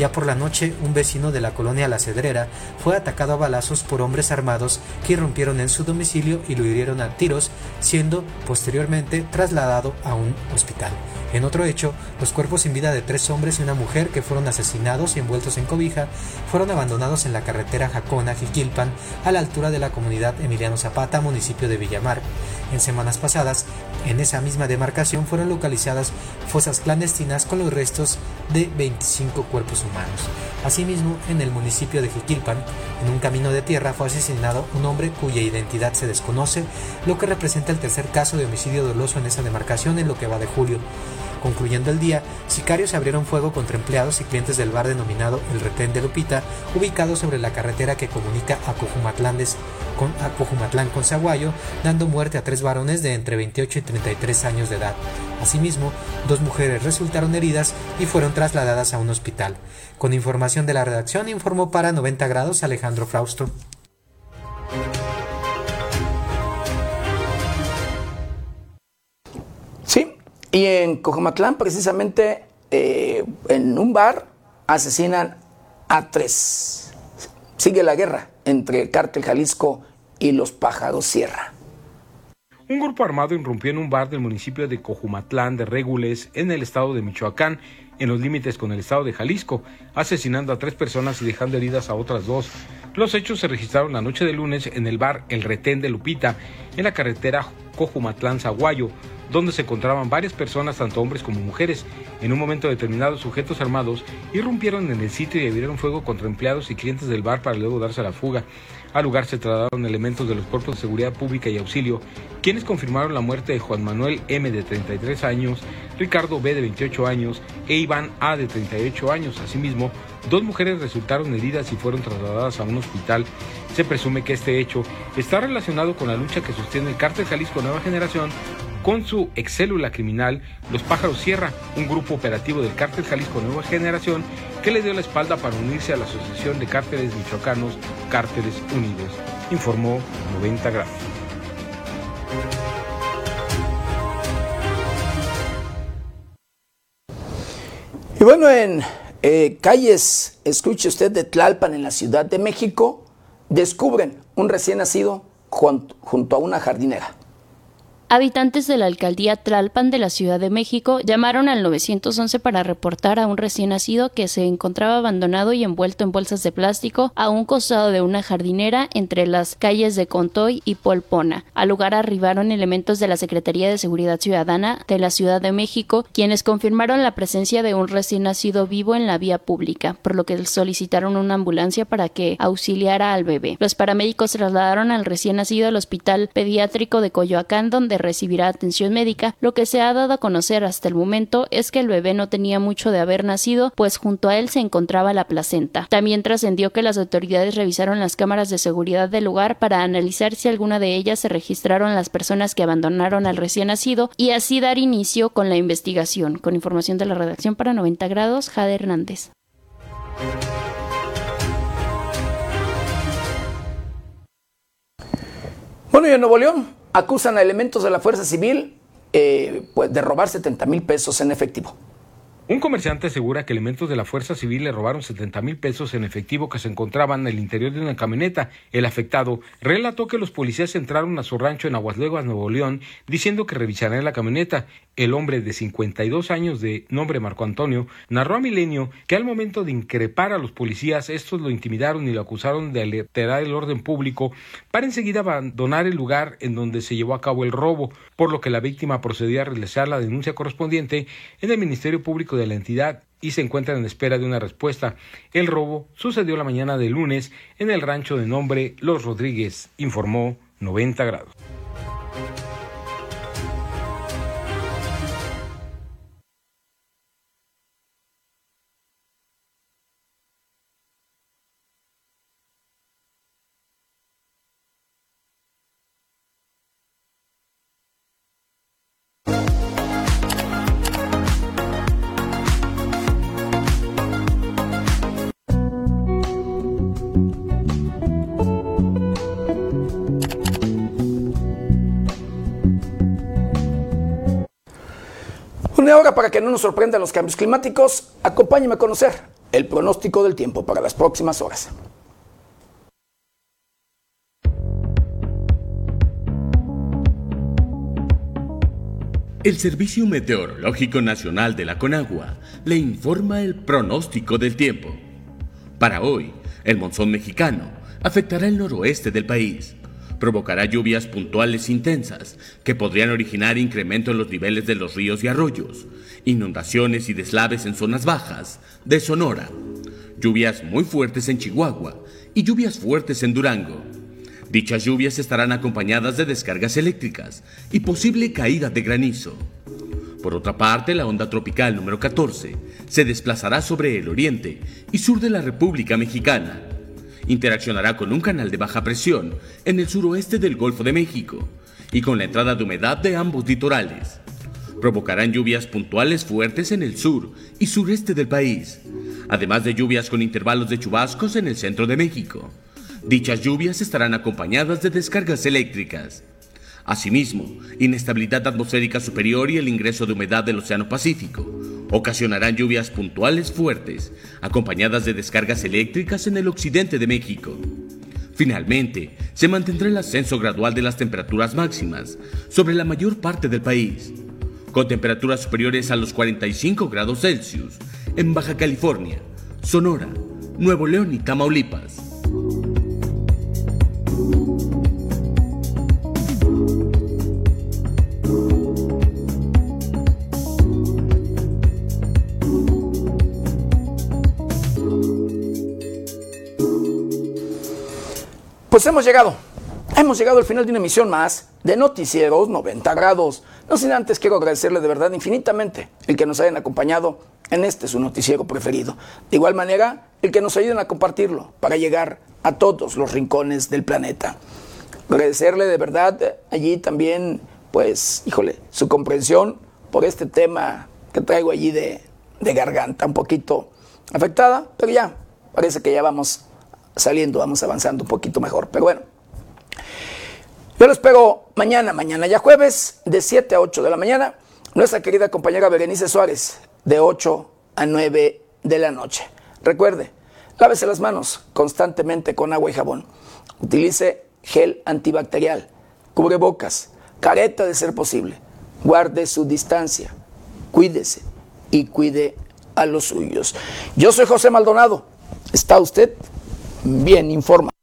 Ya por la noche, un vecino de la colonia La Cedrera fue atacado a balazos por hombres armados que irrumpieron en su domicilio y lo hirieron a tiros, siendo posteriormente trasladado a un hospital. En otro hecho, los cuerpos sin vida de tres hombres y una mujer que fueron asesinados y envueltos en cobija fueron abandonados en la carretera Jacona-Jiquilpan a la altura de la comunidad Emiliano Zapata, municipio de Villamar. En semanas pasadas, en esa misma demarcación fueron localizadas fosas clandestinas con los restos de 25 cuerpos humanos. Asimismo, en el municipio de Jiquilpan, en un camino de tierra fue asesinado un hombre cuya identidad se desconoce, lo que representa el tercer caso de homicidio doloso en esa demarcación en lo que va de julio. Concluyendo el día, sicarios abrieron fuego contra empleados y clientes del bar denominado El Retén de Lupita, ubicado sobre la carretera que comunica a Cojumatlán, con, a con Zaguayo, dando muerte a tres varones de entre 28 y 33 años de edad. Asimismo, dos mujeres resultaron heridas y fueron trasladadas a un hospital. Con información de la redacción, informó para 90 grados Alejandro Frausto. Y en Cojomatlán, precisamente, eh, en un bar, asesinan a tres. Sigue la guerra entre el cártel Jalisco y los pájaros Sierra. Un grupo armado irrumpió en un bar del municipio de Cojumatlán de Régules, en el estado de Michoacán, en los límites con el estado de Jalisco, asesinando a tres personas y dejando heridas a otras dos. Los hechos se registraron la noche de lunes en el bar El Retén de Lupita, en la carretera Cojumatlán-Zaguayo, donde se encontraban varias personas, tanto hombres como mujeres. En un momento determinado, sujetos armados irrumpieron en el sitio y abrieron fuego contra empleados y clientes del bar para luego darse a la fuga. Al lugar se trasladaron elementos de los cuerpos de seguridad pública y auxilio, quienes confirmaron la muerte de Juan Manuel M. de 33 años, Ricardo B. de 28 años e Iván A. de 38 años. Asimismo, dos mujeres resultaron heridas y fueron trasladadas a un hospital. Se presume que este hecho está relacionado con la lucha que sostiene el cártel Jalisco Nueva Generación con su excélula criminal, Los Pájaros Sierra, un grupo operativo del cártel Jalisco Nueva Generación que le dio la espalda para unirse a la Asociación de Cárteles Michoacanos, Cárteles Unidos. informó 90 grados. Y bueno, en eh, calles, escuche usted, de Tlalpan en la Ciudad de México, descubren un recién nacido junto a una jardinera. Habitantes de la alcaldía Tlalpan de la Ciudad de México llamaron al 911 para reportar a un recién nacido que se encontraba abandonado y envuelto en bolsas de plástico a un costado de una jardinera entre las calles de Contoy y Polpona. Al lugar arribaron elementos de la Secretaría de Seguridad Ciudadana de la Ciudad de México, quienes confirmaron la presencia de un recién nacido vivo en la vía pública, por lo que solicitaron una ambulancia para que auxiliara al bebé. Los paramédicos trasladaron al recién nacido al Hospital Pediátrico de Coyoacán, donde recibirá atención médica, lo que se ha dado a conocer hasta el momento es que el bebé no tenía mucho de haber nacido, pues junto a él se encontraba la placenta. También trascendió que las autoridades revisaron las cámaras de seguridad del lugar para analizar si alguna de ellas se registraron las personas que abandonaron al recién nacido y así dar inicio con la investigación. Con información de la redacción para 90 grados, Jade Hernández. Bueno, y en Nuevo León, acusan a elementos de la Fuerza Civil eh, pues, de robar 70 mil pesos en efectivo. Un comerciante asegura que elementos de la Fuerza Civil le robaron 70 mil pesos en efectivo que se encontraban en el interior de una camioneta. El afectado relató que los policías entraron a su rancho en Aguasleguas, Nuevo León, diciendo que revisarían la camioneta. El hombre de 52 años de nombre Marco Antonio narró a Milenio que al momento de increpar a los policías, estos lo intimidaron y lo acusaron de alterar el orden público para enseguida abandonar el lugar en donde se llevó a cabo el robo, por lo que la víctima procedió a realizar la denuncia correspondiente en el Ministerio Público de la entidad y se encuentran en espera de una respuesta. El robo sucedió la mañana de lunes en el rancho de nombre Los Rodríguez, informó 90 grados. Para que no nos sorprendan los cambios climáticos, acompáñeme a conocer el pronóstico del tiempo para las próximas horas. El Servicio Meteorológico Nacional de la Conagua le informa el pronóstico del tiempo. Para hoy, el monzón mexicano afectará el noroeste del país provocará lluvias puntuales intensas que podrían originar incremento en los niveles de los ríos y arroyos, inundaciones y deslaves en zonas bajas de Sonora, lluvias muy fuertes en Chihuahua y lluvias fuertes en Durango. Dichas lluvias estarán acompañadas de descargas eléctricas y posible caída de granizo. Por otra parte, la onda tropical número 14 se desplazará sobre el oriente y sur de la República Mexicana interaccionará con un canal de baja presión en el suroeste del Golfo de México y con la entrada de humedad de ambos litorales. Provocarán lluvias puntuales fuertes en el sur y sureste del país, además de lluvias con intervalos de chubascos en el centro de México. Dichas lluvias estarán acompañadas de descargas eléctricas. Asimismo, inestabilidad atmosférica superior y el ingreso de humedad del Océano Pacífico ocasionarán lluvias puntuales fuertes, acompañadas de descargas eléctricas en el occidente de México. Finalmente, se mantendrá el ascenso gradual de las temperaturas máximas sobre la mayor parte del país, con temperaturas superiores a los 45 grados Celsius en Baja California, Sonora, Nuevo León y Tamaulipas. Pues hemos llegado. Hemos llegado al final de una emisión más de Noticieros 90 grados. No sin antes quiero agradecerle de verdad infinitamente el que nos hayan acompañado en este su noticiero preferido. De igual manera, el que nos ayuden a compartirlo para llegar a todos los rincones del planeta. Agradecerle de verdad allí también, pues, híjole, su comprensión por este tema que traigo allí de, de garganta un poquito afectada, pero ya, parece que ya vamos saliendo, vamos avanzando un poquito mejor. Pero bueno, Yo lo espero mañana, mañana ya jueves, de 7 a 8 de la mañana. Nuestra querida compañera Berenice Suárez, de 8 a 9 de la noche. Recuerde, lávese las manos constantemente con agua y jabón. Utilice gel antibacterial, cubrebocas, careta de ser posible. Guarde su distancia, cuídese y cuide a los suyos. Yo soy José Maldonado. ¿Está usted bien informado?